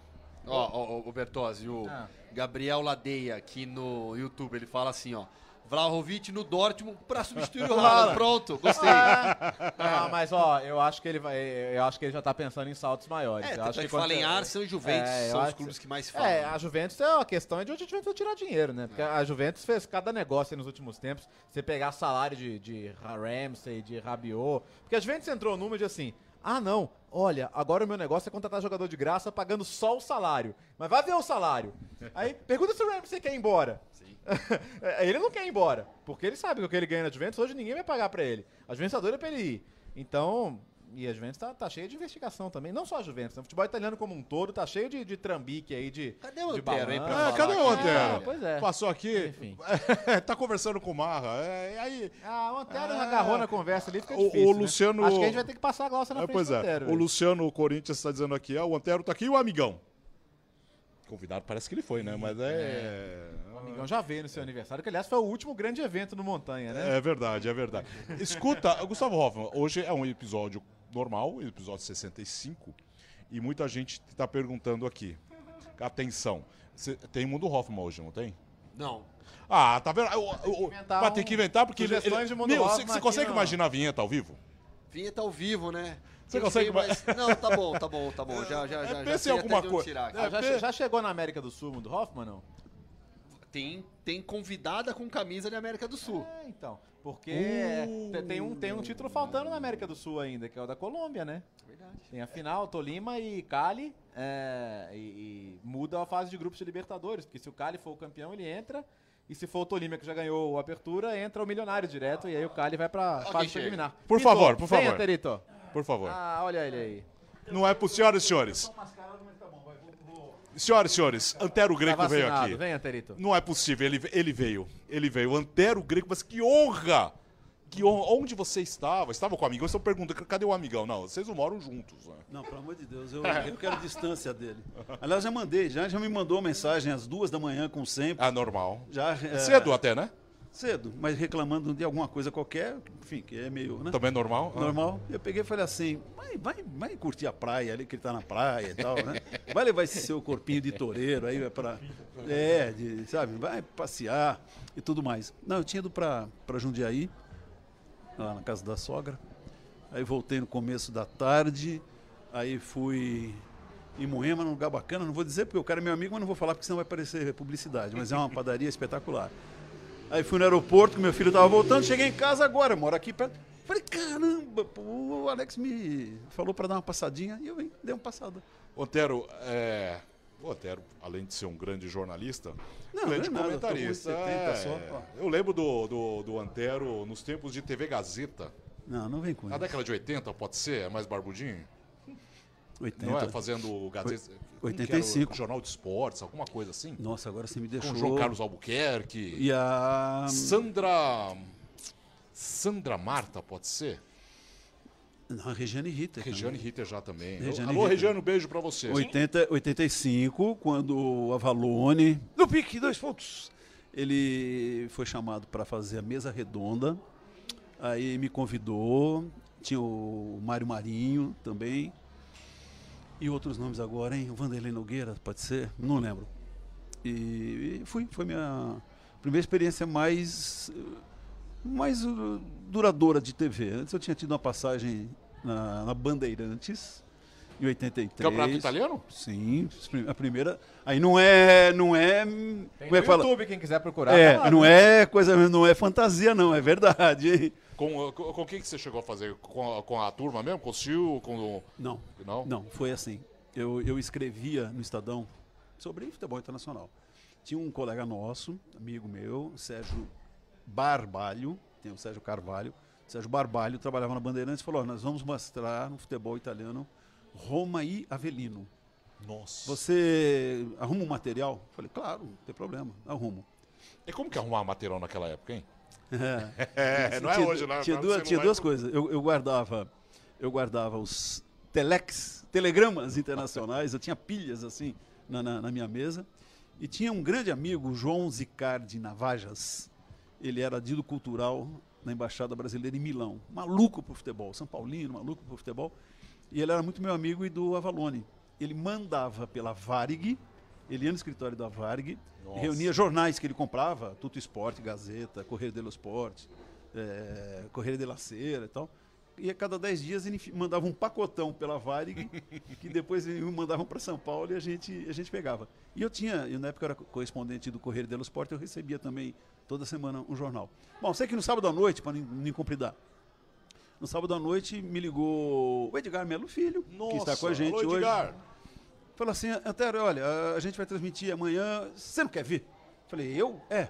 Ó, ó, ó, o Bertozzi, o Ah. Gabriel Ladeia aqui no YouTube, ele fala assim, ó. Vlahovic no Dortmund pra substituir o Haaland. Pronto, gostei. Ah, mas ó, eu acho que ele vai. Eu acho que ele já tá pensando em saltos maiores. É, eu acho é que fala em você- Arsenal e Juventus, É, são os clubes que mais falam. É, a Juventus é a questão é de onde a Juventus vai tirar dinheiro, né? Porque a Juventus fez cada negócio aí nos últimos tempos. Você pegar salário de, de Ramsey, de Rabiot. Porque a Juventus entrou no número de assim. Ah, não. Olha, agora o meu negócio é contratar jogador de graça pagando só o salário. Mas vai ver o salário. Aí, pergunta se o Ramsey quer ir embora. É, ele não quer ir embora. Porque ele sabe que o que ele ganha na Juventus, hoje ninguém vai pagar pra ele. A Juventus tá doida pra ele ir. Então, e a Juventus tá, tá cheia de investigação também. Não só a Juventus, né? o futebol italiano como um todo tá cheio de, de trambique aí, de. Cadê o de Antero, hein, pra. Ah, cadê o aqui, Antero? olha. Pois é. Passou aqui, Enfim. tá conversando com o Marra. É, aí, Ah, o Antero Ah, agarrou na conversa ali, fica o- difícil. o né? Luciano- Acho que a gente vai ter que passar a glossa na É, frente pois do é, Antero. o velho. Luciano Corinthians está dizendo aqui, ah, o Antero tá aqui e o Amigão. Convidado parece que ele foi, né? Mas é... O Amigão já veio no seu aniversário, que aliás foi o último grande evento no Montanha, né? É verdade, é verdade. Escuta, Gustavo Hoffman, hoje é um episódio normal, episódio 65, e muita gente está perguntando aqui. Atenção, cê- tem Mundo Hoffman hoje, não tem? Não. Ah, tá vendo? Vai ter um- que inventar, porque ele... ele de Mundo meu, Hoffman você consegue no- imaginar a vinheta ao vivo? Vinheta ao vivo, né? Você Eu consegue sei, mas... Não, tá bom, tá bom, tá bom. Já, já, já. já em alguma coisa. Ah, já, é, já chegou na América do Sul, do Hoffman, não? Tem, tem convidada com camisa de América do Sul. É, então. Porque Uh. te- tem, um, tem um título faltando na América do Sul ainda, que é o da Colômbia, né? Verdade. Tem a final, Tolima e Cali, é, e, e muda a fase de grupos de Libertadores, porque se o Cali for o campeão, ele entra, e se for o Tolima que já ganhou a abertura, entra o milionário direto, e aí o Cali vai pra quem fase chega. preliminar. Por Vitor, favor, por venha, favor. Terito. Por favor. Ah, olha ele aí. Não é possível, senhoras e senhores. Senhoras e senhores, Antero Tá Greco veio vacinado, aqui. venha, Terito. Não é possível, ele, ele veio. Ele veio. Antero Greco, mas que honra! Que honra. Onde você estava? Estava com o amigão? Estão perguntando, cadê o amigão? Não, vocês não moram juntos, né? Não, pelo amor de Deus, eu, eu quero distância dele. Aliás, já mandei, já, já me mandou mensagem às duas da manhã, como sempre. Ah, normal. Já, é, Cedo até, né? Cedo, mas reclamando de alguma coisa qualquer, enfim, que é meio, né? Também é normal? Ah. Normal. Eu peguei e falei assim, vai, vai, vai curtir a praia ali, que ele tá na praia e tal, né? Vai levar esse seu corpinho de toureiro aí para É, de, sabe, vai passear e tudo mais. Não, eu tinha ido para Jundiaí, lá na casa da sogra. Aí voltei no começo da tarde, aí fui em Moema, num lugar bacana, não vou dizer porque o cara é meu amigo, mas não vou falar porque senão vai parecer publicidade, mas é uma padaria espetacular. Aí fui no aeroporto, que meu filho estava voltando, cheguei em casa agora, moro aqui perto. Falei, caramba, pô, o Alex me falou para dar uma passadinha e eu vim, dei uma passada. Otero, é... o Otero, além de ser um grande jornalista, Não, grande não é nada, comentarista. 70 é. só, ó. Eu lembro do, do, do Antero nos tempos de TV Gazeta. Não, não vem com Na isso. década de 80, pode ser? É mais barbudinho? 80. Não é? Fazendo Gazeta. como que era? 85. O Jornal de Esportes, alguma coisa assim? Nossa, agora você me Com deixou. o João Carlos Albuquerque. E a. Sandra. Sandra Marta, pode ser? Não, a Regiane Ritter. Regiane Ritter já também. Regiane Alô, Ritter. Regiane, um beijo pra você. 80, 85, quando o Avalone, no pique, dois pontos, ele foi chamado para fazer a mesa redonda. Aí me convidou, tinha o Mário Marinho também. E outros nomes agora, hein? O Vanderlei Nogueira, pode ser? Não lembro. E, e fui, foi minha primeira experiência mais, mais duradoura de TV. Antes eu tinha tido uma passagem na, na Bandeirantes, em 83. Campeonato italiano? Sim, a primeira. Aí não é. Não é. Tem como é no fala? YouTube, quem quiser procurar. É, tá lá, não né? é coisa, não é fantasia, não, é verdade. Com, com, com quem que você chegou a fazer? Com a, com a turma mesmo? Com o Sil? Com. Não, Não? não, foi assim. Eu, eu escrevia no Estadão sobre futebol internacional. Tinha um colega nosso, amigo meu, Sérgio Barbalho, tem o Sérgio Carvalho. Sérgio Barbalho trabalhava na Bandeirantes e falou: "Ó, nós vamos mostrar no futebol italiano Roma e Avelino. Nossa. Você arruma um material? Eu Falei, claro, não tem problema, arrumo. E como que arrumar material naquela época, hein? É, É, não é tinha, hoje, né? Tinha Agora duas, tinha não duas coisas. Eu, eu guardava, eu guardava os telex, telegramas internacionais. eu tinha pilhas assim na, na, na minha mesa. E tinha um grande amigo, João Zicardi Navajas. Ele era dito cultural na Embaixada Brasileira em Milão. Maluco por futebol, São Paulino, maluco por futebol. E ele era muito meu amigo e do Avalone. Ele mandava pela Varig, ele ia no escritório da Varig, reunia jornais que ele comprava, Tuto Esporte, Gazeta, Correio dello Sport, é, Correio de la Cera e tal. E a cada 10 dias ele mandava um pacotão pela Varig, que depois eles mandavam para São Paulo e a gente, a gente pegava. E eu tinha, eu, na época era correspondente do Correio dello Sport, eu recebia também toda semana um jornal. Bom, sei que no sábado à noite, para não incompridar, no sábado à noite me ligou o Edgar Melo Filho, que está com a gente alô, hoje. Edgar. Falou assim, Antero, olha, a gente vai transmitir amanhã, você não quer vir? Falei, eu? É.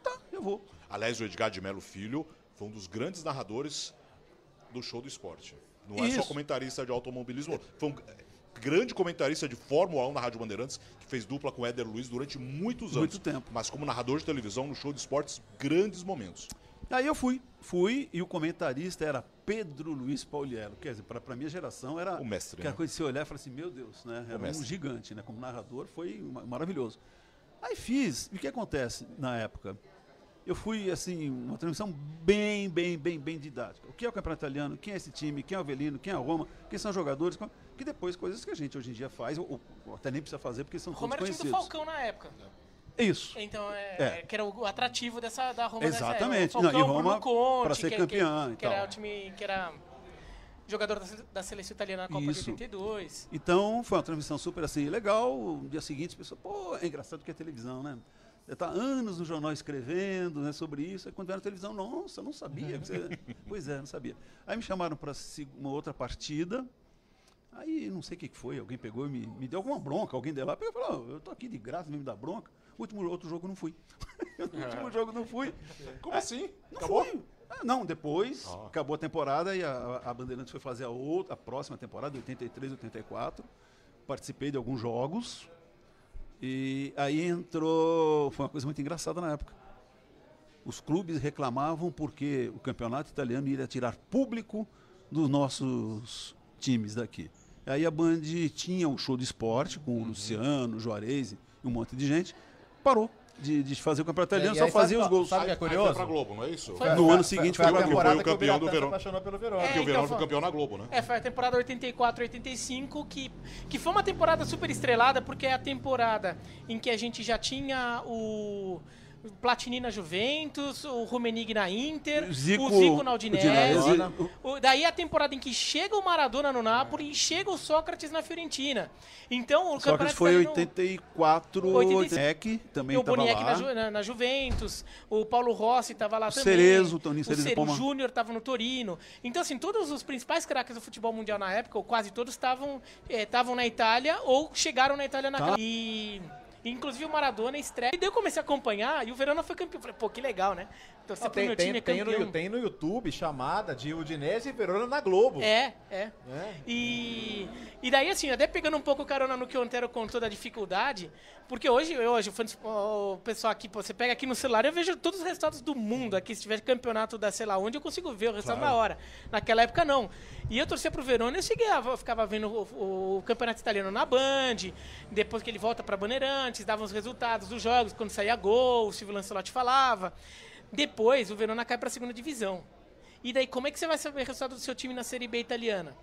Tá, eu vou. Aliás, o Edgar de Melo Filho foi um dos grandes narradores do show do esporte. Não é só comentarista de automobilismo, foi um grande comentarista de Fórmula 1 na Rádio Bandeirantes, que fez dupla com o Éder Luiz durante muitos anos. Muito tempo. Mas como narrador de televisão no show de esportes, grandes momentos. Aí eu fui, fui, e o comentarista era Pedro Luiz Pauliello. Quer dizer, para a minha geração era O mestre, aquela né? coisa de você olhar e falar assim, meu Deus, né? Era um gigante, né? Como narrador foi ma- maravilhoso. Aí fiz, e o que acontece na época? Eu fui, assim, uma transmissão bem, bem, bem, bem didática. O que é o campeonato italiano? Quem é esse time? Quem é o Avelino? Quem é a Roma? Quem são os jogadores? Que depois, coisas que a gente hoje em dia faz, ou, ou até nem precisa fazer, porque são todos Roma era o time do conhecidos. Falcão na época. Isso. Então, é, É. que era o atrativo dessa, da Roma dessa Exatamente. Não, e Roma pra ser que- campeã que, que era o time que era jogador da, da seleção italiana na Copa Isso. de 82. Então, foi uma transmissão super assim, legal. No dia seguinte, as pessoas, pô, é engraçado que é televisão, né? Você está anos no jornal escrevendo né, sobre isso, aí quando era na televisão, nossa, eu não sabia. você- pois é, não sabia. Aí me chamaram para uma outra partida, aí não sei o que foi, alguém pegou e me, me deu alguma bronca, alguém de lá, pegou e falou, "Ó, eu tô aqui de graça, me dá bronca. O último, outro jogo não fui. o último jogo eu não fui. Como assim? Não Acabou? fui. Ah, não, depois Ah. acabou a temporada e a, a Bandeirantes foi fazer a outra, a próxima temporada, 83, 84. Participei de alguns jogos. E aí entrou. Foi uma coisa muito engraçada na época. Os clubes reclamavam porque o campeonato italiano iria tirar público dos nossos times daqui. Aí a Band tinha um show de esporte com o Luciano, o Juarez e um monte de gente. Parou. de, de fazer o campeonato italiano, E só aí, fazia sabe os gols. Sabe o que é Aí foi curioso? pra Globo, não é isso? Foi- No ano seguinte foi, foi temporada Foi o que o campeão do se verão. apaixonou pelo Verona. É, Porque o então, Verona foi- foi campeão na Globo, né? É, foi a temporada 84, 85, que, que foi uma temporada super estrelada, porque é a temporada em que a gente já tinha o Platini na Juventus, o Rummenigge na Inter, Zico- o Zico na Udinese. O- daí a temporada em que chega o Maradona no Napoli e chega o Sócrates na Fiorentina. Então o Sócrates campeonato foi italiano- 84, 85. 85, também o estava Boniek lá. na, Ju- na- na Juventus, o Paulo Rossi estava lá O também. Cerezo, o Toninho o Cerezo Cere- Poma. o Júnior estava no Torino. Então, assim, todos os principais craques do futebol mundial na época, ou quase todos, estavam estavam na Itália ou chegaram na Itália Tá. naquela. E, inclusive o Maradona estreia. E daí eu comecei a acompanhar e o Verona foi campeão. Falei, pô, que legal, né? Não, pro tem, meu tem, time é tem, campeão. no, tem no YouTube chamada de Udinese e Verona na Globo. É, é. É. E, e daí, assim, até pegando um pouco carona no que o Antero contou da dificuldade, porque hoje, eu, hoje o pessoal aqui, pô, você pega aqui no celular, eu vejo todos os resultados do mundo aqui. Se tiver campeonato da sei lá onde, eu consigo ver o resultado na hora. Naquela época, não. E eu torcia pro Verona, eu cheguei, a- eu ficava vendo o, o campeonato italiano na Band, depois que ele volta pra Bandeirantes, dava os resultados dos jogos, quando saía gol, o Silvio Lancelotti falava. Depois, o Verona cai pra segunda divisão. E daí, como é que você vai saber o resultado do seu time na Série B italiana?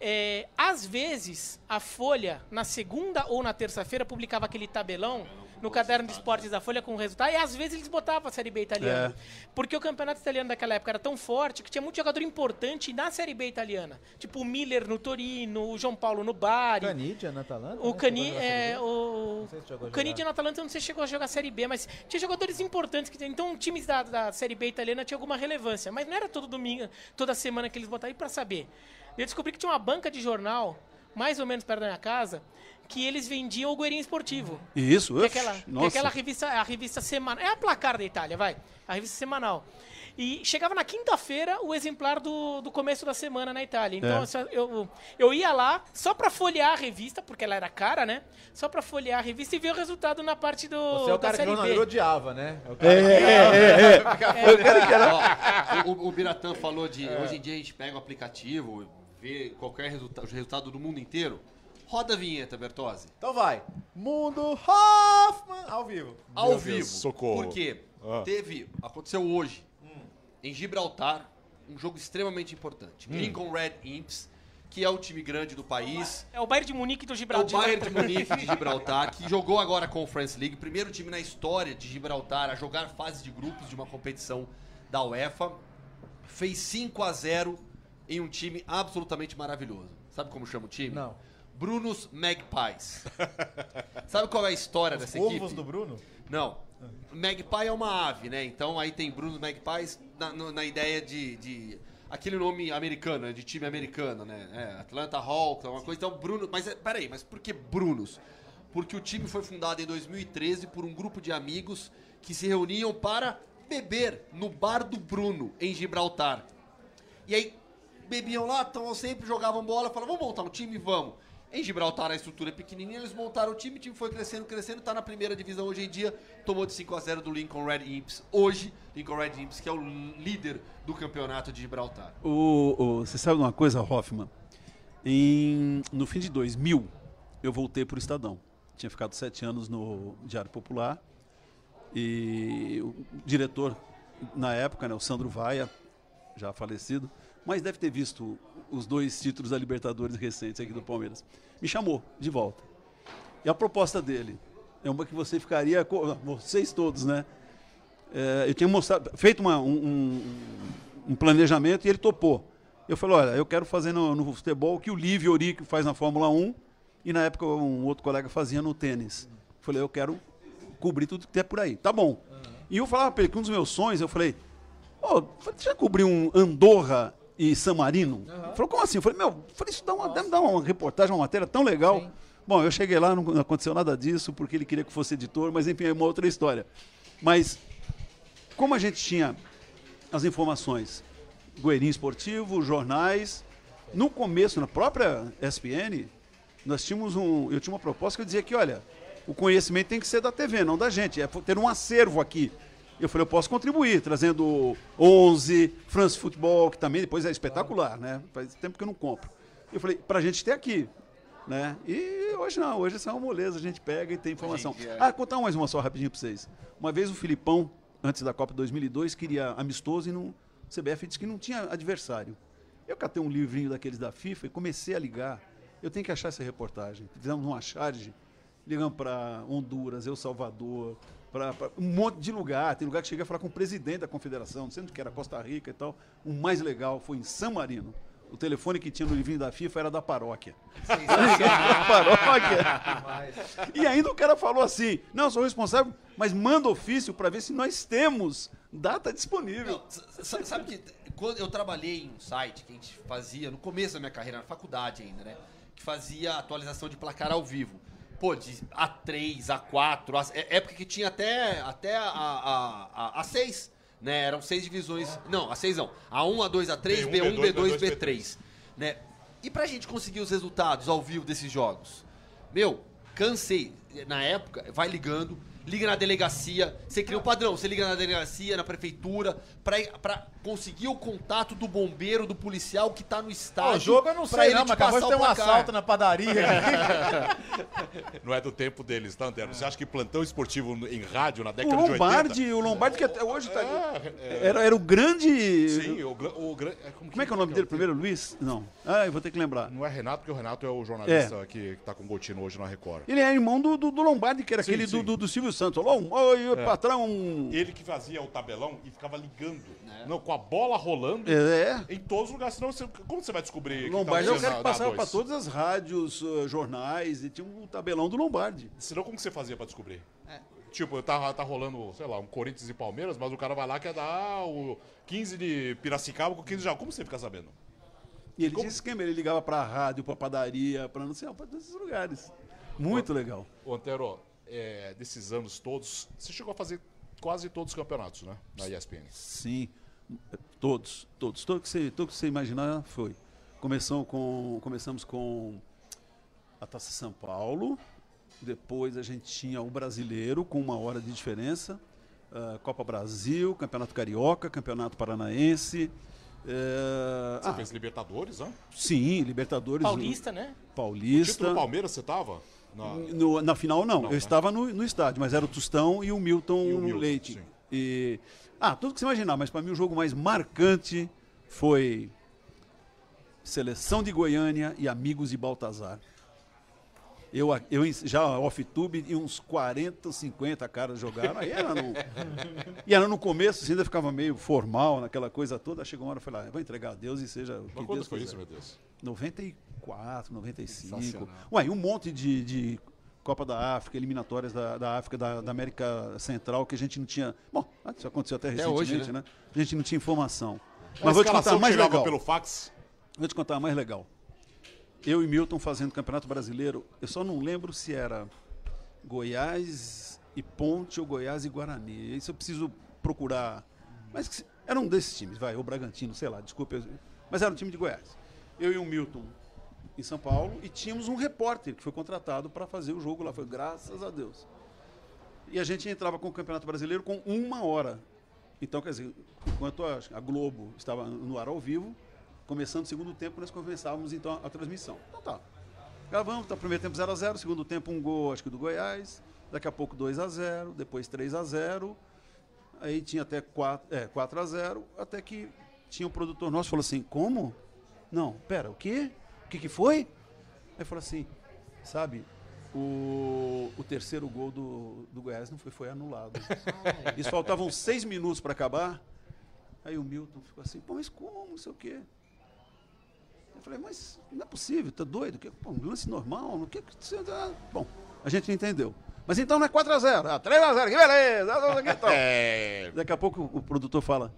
É, às vezes, a Folha, na segunda ou na terça-feira, publicava aquele tabelão no caderno de esportes da Folha com o resultado, e às vezes eles botavam a Série B italiana. Porque o campeonato italiano daquela época era tão forte que tinha muito jogador importante na Série B italiana. Tipo o Miller no Torino, o João Paulo no Bari. Canidia na Atalanta? O né? Cani, na é, o, se o Canidia no Atalanta eu não sei se chegou a jogar Série B, mas tinha jogadores importantes. Que, então, times da, da Série B italiana tinham alguma relevância. Mas não era todo domingo, toda semana que eles botavam. E pra saber? Eu descobri que tinha uma banca de jornal, mais ou menos perto da minha casa, que eles vendiam o Guerin Esportivo. Isso, Que é aquela, que é nossa. aquela revista, a revista semanal. É a placar da Itália, vai. A revista semanal. E chegava na quinta-feira o exemplar do, do começo da semana na Itália. Então É. eu, eu ia lá só pra folhear a revista, porque ela era cara, né? Só pra folhear a revista e ver o resultado na parte do, Você é o da cara que o jornaleiro odiava, né? É o cara É, Ó, o, o Biratã falou de. Hoje em dia a gente pega o aplicativo, vê qualquer resulta resultado do mundo inteiro. Roda a vinheta, Bertozzi. Então vai. Mundo Hoffman ao vivo. Ao Deus, vivo. socorro. Por quê? Ah. Teve. Aconteceu hoje, em Gibraltar, um jogo extremamente importante. Lincoln Red Imps, que é o time grande do país. É o Bayern de Munique do É o Gibraltar. Bayern de Munique de Gibraltar, que jogou agora a Conference League, primeiro time na história de Gibraltar a jogar fase de grupos de uma competição da UEFA. Fez 5 a 0 em um time absolutamente maravilhoso. Sabe como chama o time? Não. Brunos Magpies. Sabe qual é a história dessa equipe? Ovos do Bruno? Não. Magpie é uma ave, né? Então aí tem Bruno Magpies na, na ideia de, de- Aquele nome americano, né? de time americano, né? É, Atlanta Hawks, é uma coisa. Então, Bruno. Mas é, peraí, mas por que Brunos? Porque o time foi fundado em 2013 por um grupo de amigos que se reuniam para beber no bar do Bruno, em Gibraltar. E aí, bebiam lá, então sempre jogavam bola, falavam, vamos montar um time? Vamos. Em Gibraltar a estrutura é pequenininha, eles montaram o time, o time foi crescendo, crescendo, tá na primeira divisão hoje em dia, tomou de 5 a 0 do Lincoln Red Imps. Hoje, Lincoln Red Imps, que é o líder do campeonato de Gibraltar. O, o- você sabe uma coisa, Hoffman? Em, no fim de 2000, eu voltei para o Estadão. Tinha ficado sete anos no Diário Popular. E o diretor, na época, né, o Sandro Vaia, já falecido, mas deve ter visto os dois títulos da Libertadores recentes aqui do Palmeiras. Me chamou de volta. E a proposta dele é uma que você ficaria. co- Vocês todos, né? É, eu tinha mostrado, feito uma- um, um- planejamento e ele topou. Eu falei, olha, eu quero fazer no, no futebol o que o Livio Oric faz na Fórmula 1 e na época um outro colega fazia no tênis. Eu falei, eu quero cobrir tudo que tem por aí. Tá bom. E eu falava pra ele que um dos meus sonhos, eu falei, você já cobriu um Andorra e San Marino? Ele falou, como assim? Eu falei, meu, eu falei, isso dá uma, deve dar uma reportagem, uma matéria tão legal. Bom, eu cheguei lá, não aconteceu nada disso, porque ele queria que fosse editor, mas enfim, é uma outra história. Mas como a gente tinha as informações, Guerin Esportivo, jornais, no começo, na própria SPN, nós tínhamos um, eu tinha uma proposta que eu dizia que, olha, o conhecimento tem que ser da TV, não da gente, é ter um acervo aqui. Eu falei, eu posso contribuir, trazendo 11, France Futebol, que também depois é espetacular, né? Faz tempo que eu não compro. Eu falei, pra gente ter aqui. Né? E hoje não, hoje é uma moleza, a gente pega e tem informação. Dia, é. Ah, contar mais uma só rapidinho pra vocês. Uma vez o Filipão, antes da Copa 2002, queria amistoso e não, o CBF disse que não tinha adversário. Eu catei um livrinho daqueles da FIFA e comecei a ligar. Eu tenho que achar essa reportagem. Fizemos uma charge, ligamos para Honduras, El Salvador, para um monte de lugar. Tem lugar que cheguei a falar com o presidente da confederação, onde que era, Costa Rica e tal. O mais legal foi em San Marino. O telefone que tinha no livrinho da FIFA era da paróquia. da paróquia. E ainda o cara falou assim: não, sou responsável, mas manda ofício para ver se nós temos data disponível. Não, sabe que quando eu trabalhei em um site que a gente fazia, no começo da minha carreira, na faculdade ainda, né? Que fazia atualização de placar ao vivo. Pô, de A3, A4, A, é- época que tinha até, até a, a, a, A6, né? Eram seis divisões. Não, A6 não. A1, A2, A3, B1, B1, B2, B2, B3. Né? E pra gente conseguir os resultados ao vivo desses jogos? Meu, cansei. Na época, vai ligando, liga na delegacia, você cria um padrão, você liga na delegacia, na prefeitura, pra, pra conseguir o contato do bombeiro, do policial que tá no estádio. o jogo eu não sei ele não, te mas acabou de passar ter o um placar. assalto na padaria. Não é do tempo deles, tá, Antero? Você acha que plantão esportivo em rádio na O década de 80... Lombardi, o Lombardi que até hoje tá. É, Era, era o grande. Sim, o, gra- o, gra- Como é que é o nome dele primeiro? Luiz? Não. Ah, eu vou ter que lembrar. Não é Renato, porque o Renato é o jornalista que, que tá com o Gotino hoje na Record. Ele é irmão do, do, do Lombardi, que era Sim, aquele sim. do, do, do Silvio Santos. Oi, patrão. Ele que fazia o tabelão e ficava ligando. Não, com a bola rolando É. em todos os lugares. Senão, você, como você vai descobrir que tá Lombardi é o cara que passava para A2? todas as rádios, uh, jornais, e tinha um tabelão do Lombardi. Senão, como que você fazia pra descobrir? Tipo, tá, tá rolando, sei lá, um Corinthians e Palmeiras, mas o cara vai lá quer dar o 15 de Piracicaba com 15 de. Como você fica sabendo? E ele tinha esse esquema, ele ligava para rádio, para padaria, para não sei, para todos esses lugares. Muito legal. Ô, Antero, é, desses anos todos, você chegou a fazer quase todos os campeonatos, né? Na ESPN. Sim, todos, todos, tudo que você, tudo que você imaginar foi. Começamos com, começamos com a Taça São Paulo, depois a gente tinha o Brasileiro com uma hora de diferença, ah, Copa Brasil, Campeonato Carioca, Campeonato Paranaense. eh, Você ah, fez Libertadores, né? sim, Libertadores. Paulista, né? O Paulista. título do Palmeiras você tava? Na- No- na final, não. Não, eu né? estava no, no estádio, mas era o Tostão e o Milton, E o Milton, Leite. sim. E, ah, tudo que você imaginar, mas para mim o jogo mais marcante foi Seleção de Goiânia e Amigos de Baltazar. Eu, eu já off-tube e uns 40, 50 caras jogaram. Aí era no, e era no começo, assim, ainda ficava meio formal, naquela coisa toda. Chegou uma hora e falei, ah, vou entregar a Deus e seja o que Mas quando Deus foi quiser. isso, meu Deus? 94, 95. Sensacional. Ué, e um monte de, de Copa da África, eliminatórias da, da África, da, da América Central, que a gente não tinha. Bom, isso aconteceu até, Até recentemente, hoje, né? A gente não tinha informação. A Mas vou te contar mais legal. pelo fax. Vou te contar a mais legal. Eu e Milton fazendo Campeonato Brasileiro, eu só não lembro se era Goiás e Ponte ou Goiás e Guarani. Isso eu preciso procurar. Mas era um desses times, vai, ou Bragantino, sei lá, desculpa. Mas era um time de Goiás. Eu e o Milton em São Paulo e tínhamos um repórter que foi contratado para fazer o jogo lá. Foi graças a Deus. E a gente entrava com o Campeonato Brasileiro com uma hora. Então, quer dizer, enquanto a, a Globo estava no ar ao vivo, começando o segundo tempo, nós começávamos então a, a transmissão. Então tá. Gravamos, tá, primeiro tempo 0x0, segundo tempo um gol, acho que do Goiás, daqui a pouco 2x0, depois 3x0, aí tinha até 4, é, 4x0, até que tinha um produtor nosso falou assim, como? Não, pera, o quê? O que, que foi? Aí falou assim, sabe, o, o terceiro gol do, do Goiás não foi, foi anulado. Isso faltavam seis minutos para acabar. Aí o Milton ficou assim, pô, mas como, não sei o quê. Eu falei, mas não é possível, tá doido? Que, pô, um lance normal, no que que você tá-" Bom, a gente entendeu. Mas então não é 4x0, ah, 3x0, que beleza, não sei o que tal. É. Daqui a pouco o produtor fala,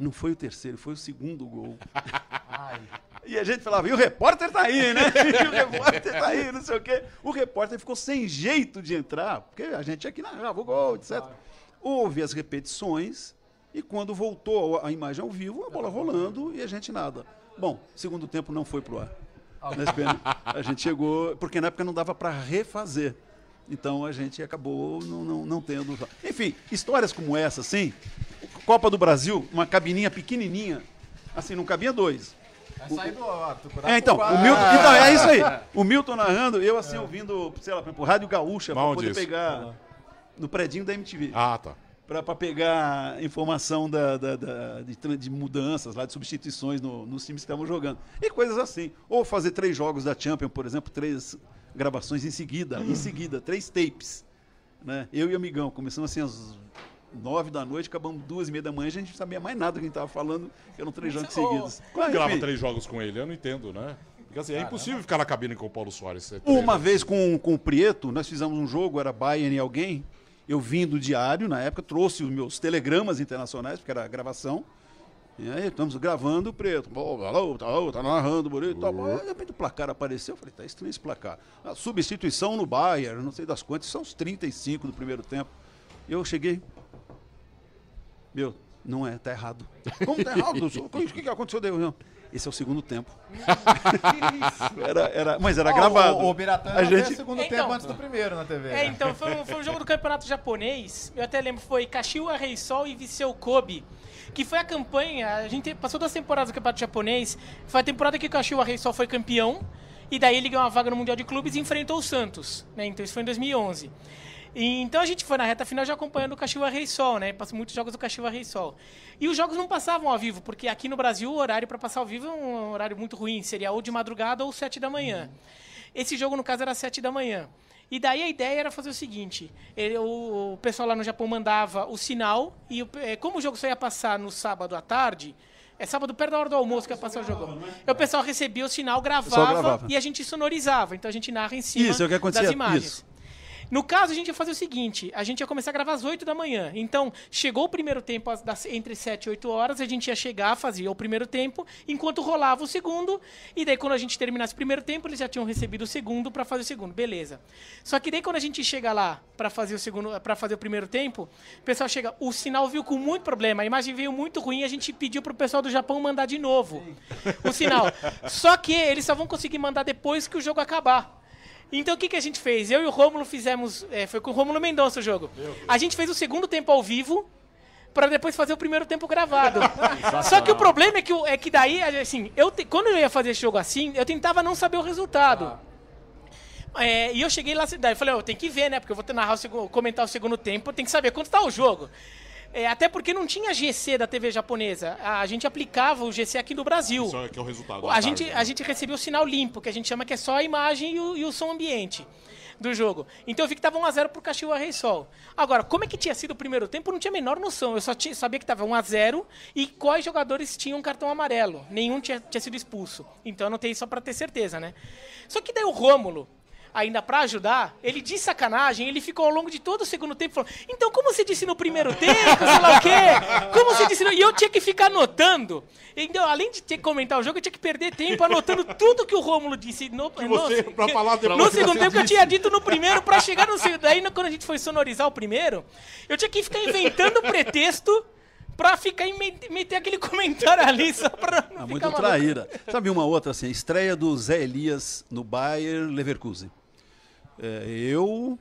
não foi o terceiro, foi o segundo gol. E a gente falava, e o repórter tá aí, né? E o repórter tá aí, não sei o quê. O repórter ficou sem jeito de entrar, porque a gente aqui narrava o gol, etc. Houve as repetições, e quando voltou a imagem ao vivo, a bola rolando e a gente nada. Bom, segundo tempo não foi pro ar. Na SPN, a gente chegou, porque na época não dava para refazer. Então a gente acabou não, não, não tendo. Enfim, histórias como essa, assim. Copa do Brasil, uma cabininha pequenininha, assim, não cabia dois. É, então, o Milton, então, é isso aí. O Milton narrando, eu assim ouvindo, sei lá, por exemplo, Rádio Gaúcha, pra Onde poder isso? pegar no predinho da MTV. Ah, tá. Pra, pra pegar informação da, da- da- de, de mudanças, lá, de substituições no- nos times que estavam jogando. E coisas assim. Ou fazer três jogos da Champions, por exemplo, três gravações em seguida, em seguida, três tapes. Né? Eu e o amigão, começamos assim às nove da noite, acabamos duas e meia da manhã, a gente não sabia mais nada do que a gente estava falando, que eram três jogos Ô, seguidos. Como Mas, grava três jogos com ele? Eu não entendo, né? Porque assim, é impossível ficar na cabine com o Paulo Soares. é Uma vez com, com o Prieto, nós fizemos um jogo, era Bayern e alguém. Eu vim do diário, na época, trouxe os meus telegramas internacionais, porque era gravação. E aí, estamos gravando o Preto. Alô, tá, alô, tá narrando, bonito. Tá, Aí, de repente o placar apareceu. Eu falei, tá estranho esse placar. A substituição no Bayern, não sei das quantas, são os 35 do primeiro tempo. Eu cheguei. Meu, não é, tá errado. Como tá errado? O que, que aconteceu? Deu, não. Esse é o segundo tempo. era, era, mas era gravado. O, o Biratã A gente- segundo Então. tempo antes do primeiro na TV. É, né? então, foi um, foi um jogo do campeonato japonês. Eu até lembro, foi Kashiwa Reysol e Viseu Kobe. Que foi a campanha. A gente passou duas temporadas do campeonato japonês. Foi a temporada que o Kashiwa Reysol foi campeão. E daí ele ganhou uma vaga no Mundial de Clubes e enfrentou o Santos. Né? Então isso foi em 2011. E, então a gente foi na reta final já acompanhando o Kashiwa Reysol, né? Passou muitos jogos do Kashiwa Reysol. E os jogos não passavam ao vivo, porque aqui no Brasil o horário para passar ao vivo é um horário muito ruim. Seria ou de madrugada ou sete da manhã. Esse jogo, no caso, era sete da manhã. E daí a ideia era fazer o seguinte: ele- o, o pessoal lá no Japão mandava o sinal, e o- eh, como o jogo só ia passar no sábado à tarde, é sábado perto da hora do almoço que ia passar o jogo. E o pessoal recebia o sinal, gravava, gravava. e a gente sonorizava. Então a gente narra em cima Isso, é o que acontecia, das imagens. isso. No caso, a gente ia fazer o seguinte: a gente ia começar a gravar às 8 da manhã. Então, chegou o primeiro tempo entre 7 e 8 horas, a gente ia chegar, fazia o primeiro tempo, enquanto rolava o segundo. E daí, quando a gente terminasse o primeiro tempo, eles já tinham recebido o segundo para fazer o segundo. Beleza. Só que daí, quando a gente chega lá para fazer o segundo, para fazer o primeiro tempo, o pessoal chega, o sinal viu com muito problema, a imagem veio muito ruim, a gente pediu pro pessoal do Japão mandar de novo o sinal. Só que eles só vão conseguir mandar depois que o jogo acabar. Então o que, que a gente fez? Eu e o Rômulo fizemos. é, foi com o Rômulo Mendonça o jogo. A gente fez o segundo tempo ao vivo para depois fazer o primeiro tempo gravado. Só que o problema é que, é que daí, assim, eu te- quando eu ia fazer esse jogo assim, eu tentava não saber o resultado. É, e eu cheguei lá, daí eu falei, eu tenho que ver, né? Porque eu vou ter narrar o segundo, comentar o segundo tempo, tenho que saber quanto tá o jogo. É, até porque não tinha GC da TV japonesa. A, a gente aplicava o GC aqui no Brasil. Isso é que é o resultado. A à gente, tarde, a gente recebeu o sinal limpo, que a gente chama que é só a imagem e o, e o som ambiente do jogo. Então eu vi que tava 1x0 pro Caxiwa Rei Sol. Agora, como é que tinha sido o primeiro tempo, eu não tinha a menor noção. Eu só tinha- sabia que tava 1x0 e quais jogadores tinham cartão amarelo. Nenhum tinha, tinha sido expulso. Então eu anotei só pra ter certeza, né? Só que daí o Rômulo, ainda pra ajudar, ele de sacanagem, ele ficou ao longo de todo o segundo tempo falando, então como você disse no primeiro tempo, sei lá o quê? Como você disse no... E eu tinha que ficar anotando. Então, além de ter que comentar o jogo, eu tinha que perder tempo anotando tudo que o Rômulo disse no, Que você, pra falar no que segundo você tempo que eu tinha dito no primeiro pra chegar no segundo. Daí, quando a gente foi sonorizar o primeiro, eu tinha que ficar inventando pretexto pra ficar e me- meter aquele comentário ali só pra não Ah, ficar muito maluco. traíra. Sabe uma outra assim? Estreia do Zé Elias no Bayer Leverkusen. É, eu,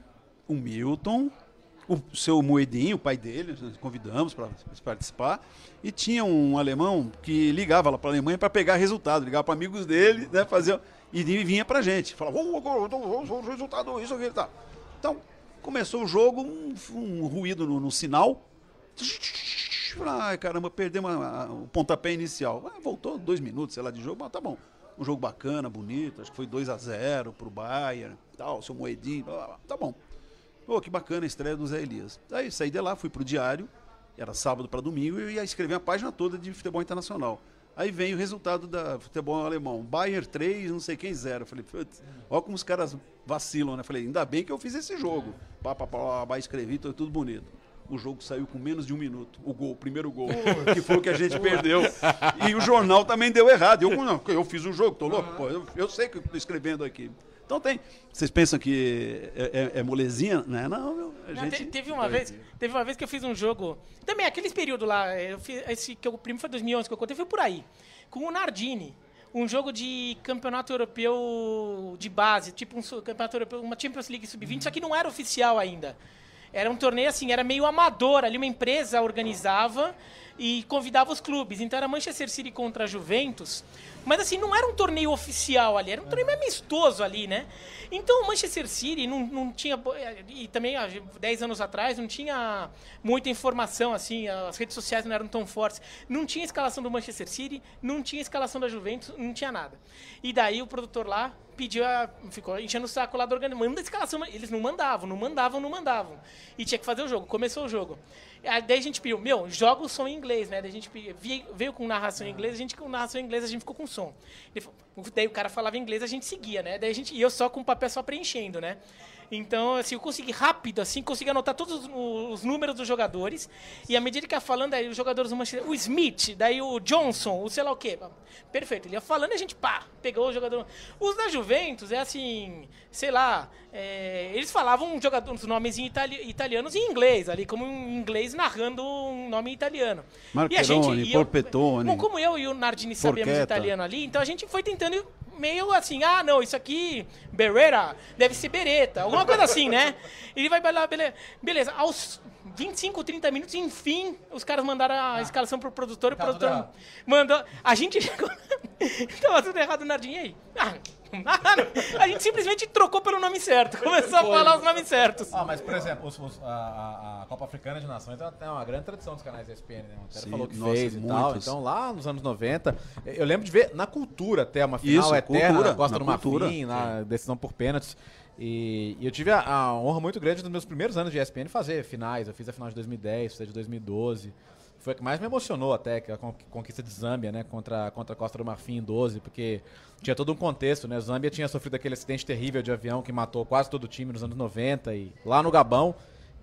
o Milton, o seu Moedinho, o pai dele, convidamos para participar. E tinha um alemão que ligava lá para a Alemanha para pegar resultado, ligava para amigos dele, né, fazer, e vinha para gente. Falava, "Ô, ô, ô, ô, ô, resultado, isso aqui, tá. Então, começou o jogo, um, um ruído no, no sinal. Ai, caramba, perdemos a- a- o pontapé inicial. Ah, voltou dois minutos, sei lá, de jogo, mas tá bom. Um jogo bacana, bonito, acho que foi 2 a 0 pro Bayern, tal, seu Moedinho, blá, blá, blá. tá bom. Pô, que bacana a estreia do Zé Elias. Aí saí de lá, fui pro diário, era sábado para domingo, e eu ia escrever a página toda de futebol internacional. Aí vem o resultado da futebol alemão. Bayern 3, não sei quem 0. Falei, putz, olha como os caras vacilam, né? Falei, ainda bem que eu fiz esse jogo. Pá, pá, pá, pá, escrevi, tudo bonito. O jogo saiu com menos de um minuto. O gol, o primeiro gol, que foi o que a gente perdeu. E o jornal também deu errado. Eu, não, eu fiz o jogo, tô louco. Pô, eu, eu sei que eu tô escrevendo aqui. Então tem. Vocês pensam que é, é- é molezinha? Né? Não, meu. A Não, gente... te- teve uma vez, teve uma vez que eu fiz um jogo, também aqueles períodos lá, eu fiz, esse que o primeiro foi 2011 que eu contei, foi por aí, com o Nardini, um jogo de campeonato europeu de base, tipo um campeonato europeu, uma Champions League sub-20, só que não era oficial ainda. Era um torneio assim, era meio amador, ali uma empresa organizava e convidava os clubes. Então era Manchester City contra Juventus. Mas assim, não era um torneio oficial ali, era um torneio amistoso ali, né? Então o Manchester City não, não tinha. E também há 10 anos atrás não tinha muita informação, assim, as redes sociais não eram tão fortes. Não tinha escalação do Manchester City, não tinha escalação da Juventus, não tinha nada. E daí o produtor lá pediu a, ficou enchendo o saco lá do organismo. Manda escalação. Eles não mandavam, não mandavam, não mandavam. E tinha que fazer o jogo. Começou o jogo. Aí daí a gente pediu, meu, joga o som em inglês, né? Daí a gente pediu, veio, com narração em inglês, a gente com narração em inglês, a gente ficou com som. Daí o cara falava inglês, a gente seguia, né? Daí a gente, e eu só com o papel só preenchendo, né? Então, assim, eu consegui rápido, assim, consegui anotar todos os, os números dos jogadores. E à medida que ia falando, aí os jogadores do Manchester, o Smith, daí o Johnson, o sei lá o quê. Perfeito, ele ia falando e a gente, pá, pegou o jogador. Os da Juventus é assim, sei lá, é, eles falavam um jogador, os nomes em itali- italianos em inglês, ali, como em inglês narrando um nome italiano. Marcheroni, e eu- Porpetone. Bom, como eu e o Nardini sabemos Porchetta. italiano ali, então a gente foi tentando meio assim, ah, não, isso aqui, Beretta, deve ser Beretta, alguma coisa assim, né? Ele vai lá, beleza. Beleza, aos 25, 30 minutos, enfim, os caras mandaram a escalação pro produtor o produtor mandou. A gente chegou. Tava tudo errado, Nardini, e aí? Ah. a gente simplesmente trocou pelo nome certo, começou a falar os nomes certos. Ah, mas por exemplo, os- os- a, a- Copa Africana de Nações tem uma grande tradição dos canais da ESPN, né? O Sim, falou que nossa, fez e tal. Então lá nos anos 90, eu lembro de ver na cultura até uma final Isso, eterna cultura, Costa na do Marfim, na decisão por pênaltis. E, e eu tive a, a honra muito grande nos meus primeiros anos de ESPN fazer finais. Eu fiz a final de 2010, fiz a de 2012. Foi a que mais me emocionou até, que é a con- conquista de Zâmbia, né, contra, contra a Costa do Marfim em 12, porque tinha todo um contexto, né? Zâmbia tinha sofrido aquele acidente terrível de avião que matou quase todo o time nos anos 90 e lá no Gabão.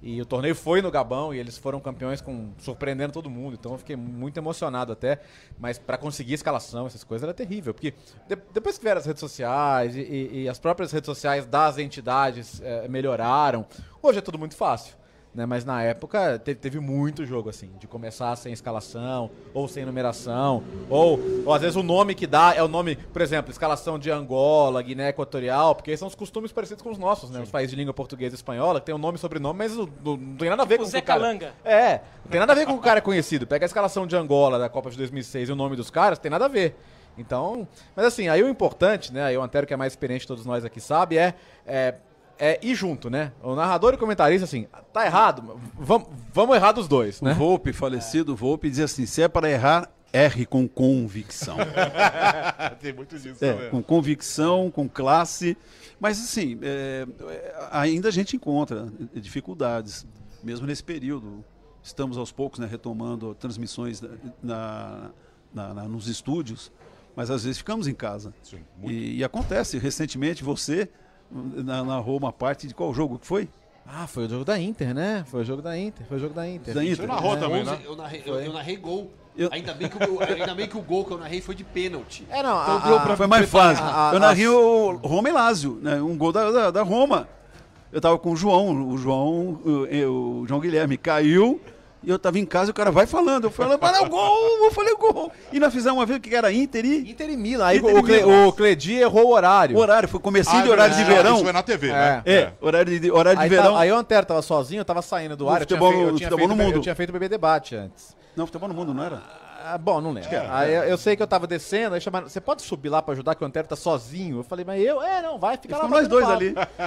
E o torneio foi no Gabão e eles foram campeões com surpreendendo todo mundo. Então eu fiquei muito emocionado até. Mas para conseguir escalação, essas coisas era terrível. Porque de- depois que vieram as redes sociais e, e- e as próprias redes sociais das entidades eh, melhoraram, hoje é tudo muito fácil. Né, mas na época teve, teve muito jogo assim, de começar sem escalação, ou sem numeração, ou, ou às vezes o nome que dá é o nome, por exemplo, escalação de Angola, Guiné Equatorial, porque são os costumes parecidos com os nossos, né? Os países de língua portuguesa e espanhola, que tem um nome e sobrenome, mas não, não- tem nada a ver Tipo com o Zé que o cara... Calanga. É, não tem nada a ver com o cara é conhecido. Pega a escalação de Angola da Copa de 2006 e o nome dos caras, tem nada a ver. Então, mas assim, aí o importante, né? Aí o Antero, que é mais experiente, de todos nós aqui sabe, é, é, é ir junto, né? O narrador e o comentarista, assim, tá errado, vamos, vamos errar dos dois, O né? Volpe, falecido Volpe, dizia assim: se é para errar, erre com convicção. Tem muito disso É, também. com convicção, com classe. Mas, assim, é, é, ainda a gente encontra dificuldades, mesmo nesse período. Estamos aos poucos né, retomando transmissões na, na- na- nos estúdios, mas às vezes ficamos em casa. Sim, muito. E, e acontece, recentemente você narrou uma parte de qual jogo que foi? Ah, foi o jogo da Inter, né? Foi o jogo da Inter, foi o jogo da Inter. Da Inter. Você narrou É. também, 11, né? eu, narrei, eu, eu narrei gol. Eu- Ainda, bem que o, ainda bem que o gol que eu narrei foi de pênalti. É, não, Então a- deu a- pra- Foi mais fácil. a- a- eu narrei o Roma e Lázio, né? um gol da, da, da Roma. Eu tava com o João, o João, o, o João Guilherme caiu e eu tava em casa e o cara vai falando. Eu falei, mas é o gol, eu falei gol. E nós fizemos uma vez que era Inter e Inter e Milan. Aí Inter o, e Cle, o Cledi errou o horário. o horário, foi comecinho Ah, de horário de é, verão. Isso foi na TV, né? É, horário de, horário de Aí, verão. tá- aí o Antero tava sozinho, eu tava saindo do ar. eu tinha futebol- eu no tinha futebol feito no o- mundo. Eu tinha feito o BB Debate antes. Não, futebol no mundo, não era? Ah, bom, não lembro. Aí eu, eu sei que eu tava descendo, aí chamaram, você pode subir lá pra ajudar que o Antero tá sozinho? Eu falei, mas eu? É, não, vai, fica lá. nós dois papo.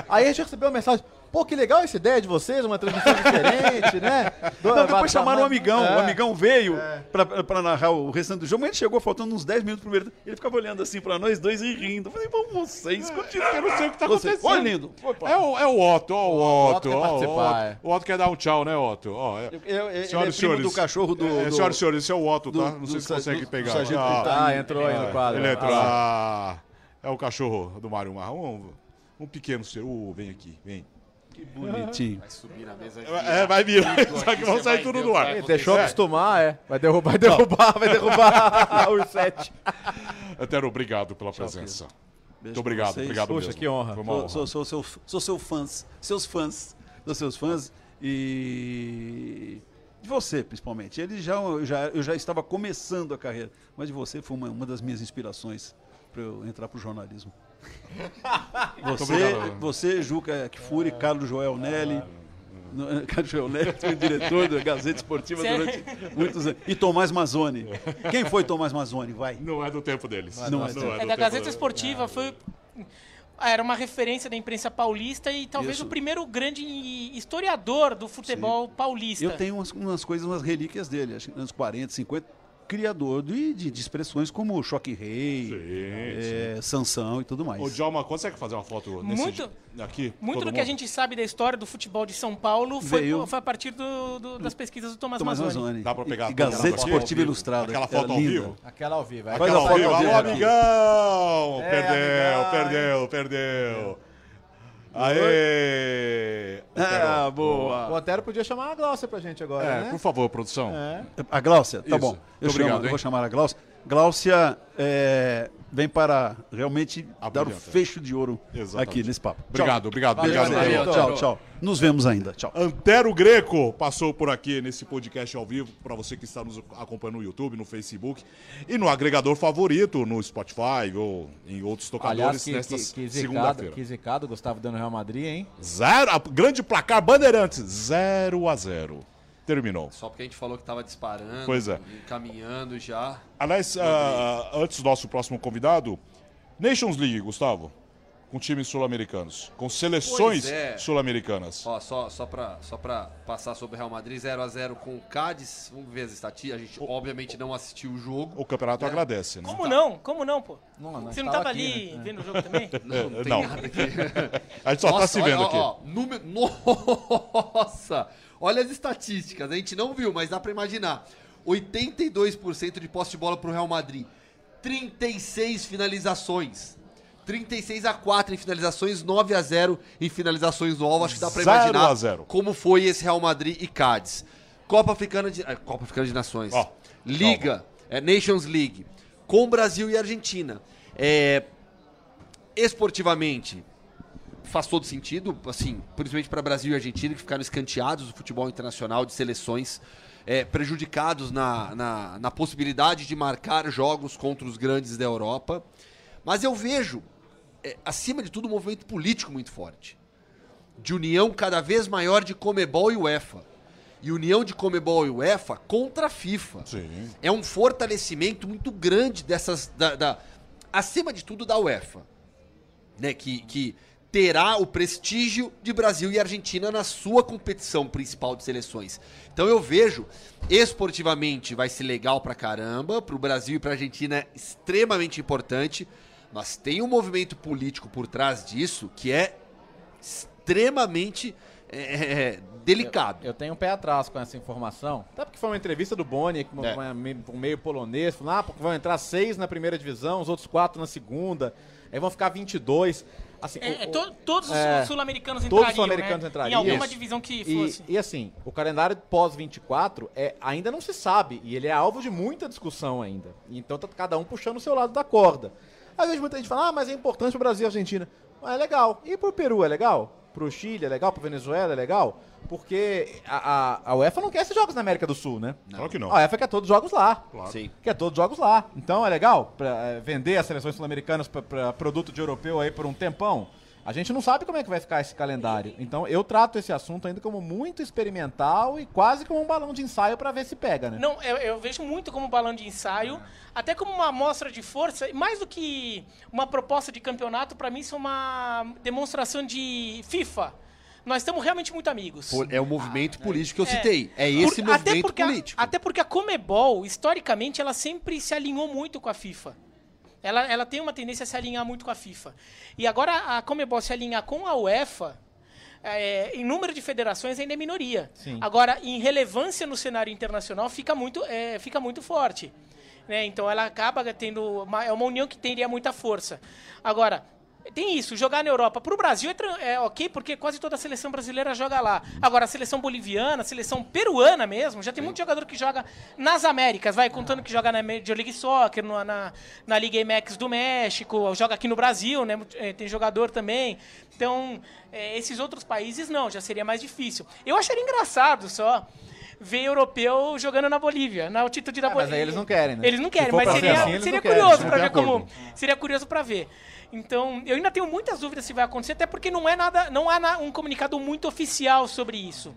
Aí a gente recebeu uma mensagem, pô, que legal essa ideia de vocês, uma transmissão diferente, né? Do- Não, depois chamaram o va- amigão. É. O amigão veio pra, pra narrar o restante do jogo, mas ele chegou faltando uns 10 minutos primeiro. Ele ficava olhando assim pra nós dois e rindo. Eu falei, vamos vocês, continuem. Eu não sei o que tá acontecendo. Olha, lindo. É o, é o Otto, ó, o Otto. quer ó, o participar, é. Otto. O Otto quer dar um tchau, né, Otto? Ó, é- Eu- eu- ele Senhoras é e senhores. do cachorro do. É, do- senhoras e senhores, esse é o Otto, tá? do- Não sei do se sa- consegue pegar. Ah. Ah, entrou aí no quadro. Ele Ah, entrou. lá. Ah, é o cachorro do Mário Marrom. Um, um pequeno ser. Uh, vem aqui, vem. Que bonitinho. Vai subir na mesa. É, vai vir. Só que vão sair tudo ver do o que ar. deixou É. acostumar, é. Vai derrubar, vai derrubar, vai derrubar o 7. Antero, obrigado pela presença. Beijo Muito obrigado, vocês. obrigado Poxa, mesmo. que honra. Foi uma Sou, honra. sou, sou, seu, sou seu fãs. Seus fãs. Sou seus fãs. E. De você, principalmente. Ele já, eu já, eu já estava começando a carreira, mas de você foi uma, uma das minhas inspirações para eu entrar para o jornalismo. Você, você, Juca Kfouri, Carlos Joel Nelly, No- Cachorro Neto foi diretor da Gazeta Esportiva Sério? durante muitos anos. E Tomás Mazzoni. Quem foi Tomás Mazzoni? Vai. Não é do tempo deles. Não é É do da Gazeta. Esportiva, foi. Era uma referência da imprensa paulista e talvez Isso. o primeiro grande historiador do futebol paulista. Eu tenho umas, umas coisas, umas relíquias dele, acho que anos 40, 50. Criador de, de, de expressões como Choque Rei, Sim, é, Sansão e tudo mais. Ô, Djalma, consegue fazer uma foto nesse Muito- aqui? Muito do que a mundo? gente sabe da história do futebol de São Paulo foi, foi a partir do- do- das pesquisas do Tomás, Tomás Mazzoni. Mazzoni. Dá pra pegar E, Gazeta Esportiva? Ilustrada. Aquela foto ao vivo? Aquela ao vivo. é. Aquela ao vivo. Alô, amigão! É, perdeu, amigão. perdeu, perdeu. Aê! Ah, O boa. Otero podia chamar a Glaucia pra gente agora, É, né? por favor, produção. É. A Gláucia, tá Isso. bom. Muito Eu, chamo- obrigado, eu hein? vou chamar a Gláucia. Gláucia é, vem para realmente A dar o brilhante. fecho de ouro Exatamente. aqui nesse papo. Obrigado, obrigado, Valeu, obrigado. valeu. Tchau, tchau, tchau. Nos vemos ainda. Tchau. Antero Greco passou por aqui nesse podcast ao vivo, para você que está nos acompanhando no YouTube, no Facebook e no agregador favorito, no Spotify ou em outros tocadores Aliás, que, nesta segunda-feira. que zicado, Gustavo dando Real Madrid, hein? Zero, grande placar Bandeirantes, 0 a 0 Terminou. Só porque a gente falou que tava disparando, Pois é. caminhando já. Aliás, ah, antes do nosso próximo convidado, Nations League, Gustavo, com times sul-americanos, com seleções é. sul-americanas. Ó, só, só, pra, só pra passar sobre o Real Madrid, 0x0 com o Cádiz. Vamos ver as estatísticas. A gente, obviamente, não assistiu o jogo. O campeonato agradece, né? Como não? Como não, pô? Não, Você não tava tava aqui, ali né? vendo o jogo também? Não, não tem não. nada aqui. A gente só tá se olha, vendo ó, aqui. ó, número... Nossa! Olha as estatísticas. A gente não viu, mas dá pra imaginar. 82% de posse de bola pro Real Madrid. 36 finalizações. 36 a 4 em finalizações, 9 a 0 em finalizações do alvo. Acho que dá pra 0 imaginar a 0. como foi esse Real Madrid e Cádiz. Copa Africana de, eh, Copa Africana de Nações. Ó, Liga, é, Nations League, com Brasil e Argentina. É, esportivamente, faz todo sentido, assim, principalmente para Brasil e Argentina, que ficaram escanteados do futebol internacional de seleções, é, prejudicados na, na, na possibilidade de marcar jogos contra os grandes da Europa. Mas eu vejo, é, acima de tudo, um movimento político muito forte. De união cada vez maior de Comebol e UEFA. E união de Comebol e UEFA contra a FIFA Sim. é um fortalecimento muito grande dessas. Da, da- acima de tudo, da UEFA. Né, que, que terá o prestígio de Brasil e Argentina na sua competição principal de seleções. Então eu vejo, esportivamente vai ser legal pra caramba, pro Brasil e pra Argentina é extremamente importante, mas tem um movimento político por trás disso que é extremamente é, é, delicado. Eu tenho um pé atrás com essa informação. Até porque foi uma entrevista do Boni, com É. um meio polonês, falando, ah, porque vão entrar seis na primeira divisão, os outros quatro na segunda, aí vão ficar 22. Assim, É, o- é, o- to- todos os é, sul-americanos todos os entrariam, sul-americanos né? entrariam. Em alguma Isso. divisão que E, fosse. e assim, o calendário pós-24 é, ainda não se sabe, e ele é alvo de muita discussão ainda. Então tá cada um puxando o seu lado da corda. Às vezes muita gente fala, ah, mas é importante pro Brasil e Argentina. Mas é legal. E pro Peru é legal? Pro Chile é legal? Pro Venezuela é legal? Porque a, a, a UEFA não quer esses jogos na América do Sul, né? Claro que não. A UEFA quer todos os jogos lá. Claro. Sim. Quer todos os jogos lá. Então é legal pra, é, vender as seleções sul-americanas para produto de europeu aí por um tempão. A gente não sabe como é que vai ficar esse calendário. Então eu trato esse assunto ainda como muito experimental e quase como um balão de ensaio para ver se pega, né? Não, eu, eu vejo muito como balão de ensaio, até como uma amostra de força, e mais do que uma proposta de campeonato, pra mim isso é uma demonstração de FIFA. Nós estamos realmente muito amigos. É o movimento político que eu É. citei. É Por- esse até movimento porque a- político. até porque a Comebol, historicamente, ela sempre se alinhou muito com a FIFA. Ela, ela tem uma tendência a se alinhar muito com a FIFA. E agora a Comebol se alinhar com a UEFA, é, em número de federações ainda é minoria. Sim. Agora, em relevância no cenário internacional, fica muito, é, fica muito forte. né? Então ela acaba tendo. Uma, é uma união que teria muita força. Agora. Tem isso, jogar na Europa. Para o Brasil é, é ok, porque quase toda a seleção brasileira joga lá. Agora, a seleção boliviana, a seleção peruana mesmo, já tem muito jogador que joga nas Américas, vai contando que joga na Major League Soccer, no- na, na Liga MX do México, joga aqui no Brasil, né? Eh, Tem jogador também. Então, eh, esses outros países não, já seria mais difícil. Eu acharia engraçado só ver europeu jogando na Bolívia, na altitude da É, mas Bolívia. aí eles não querem, né? Eles não Se querem, mas seria, assim, seria curioso tem ver como. Seria curioso pra ver. Então, eu ainda tenho muitas dúvidas se vai acontecer, até porque não é nada, não há na- um comunicado muito oficial sobre isso.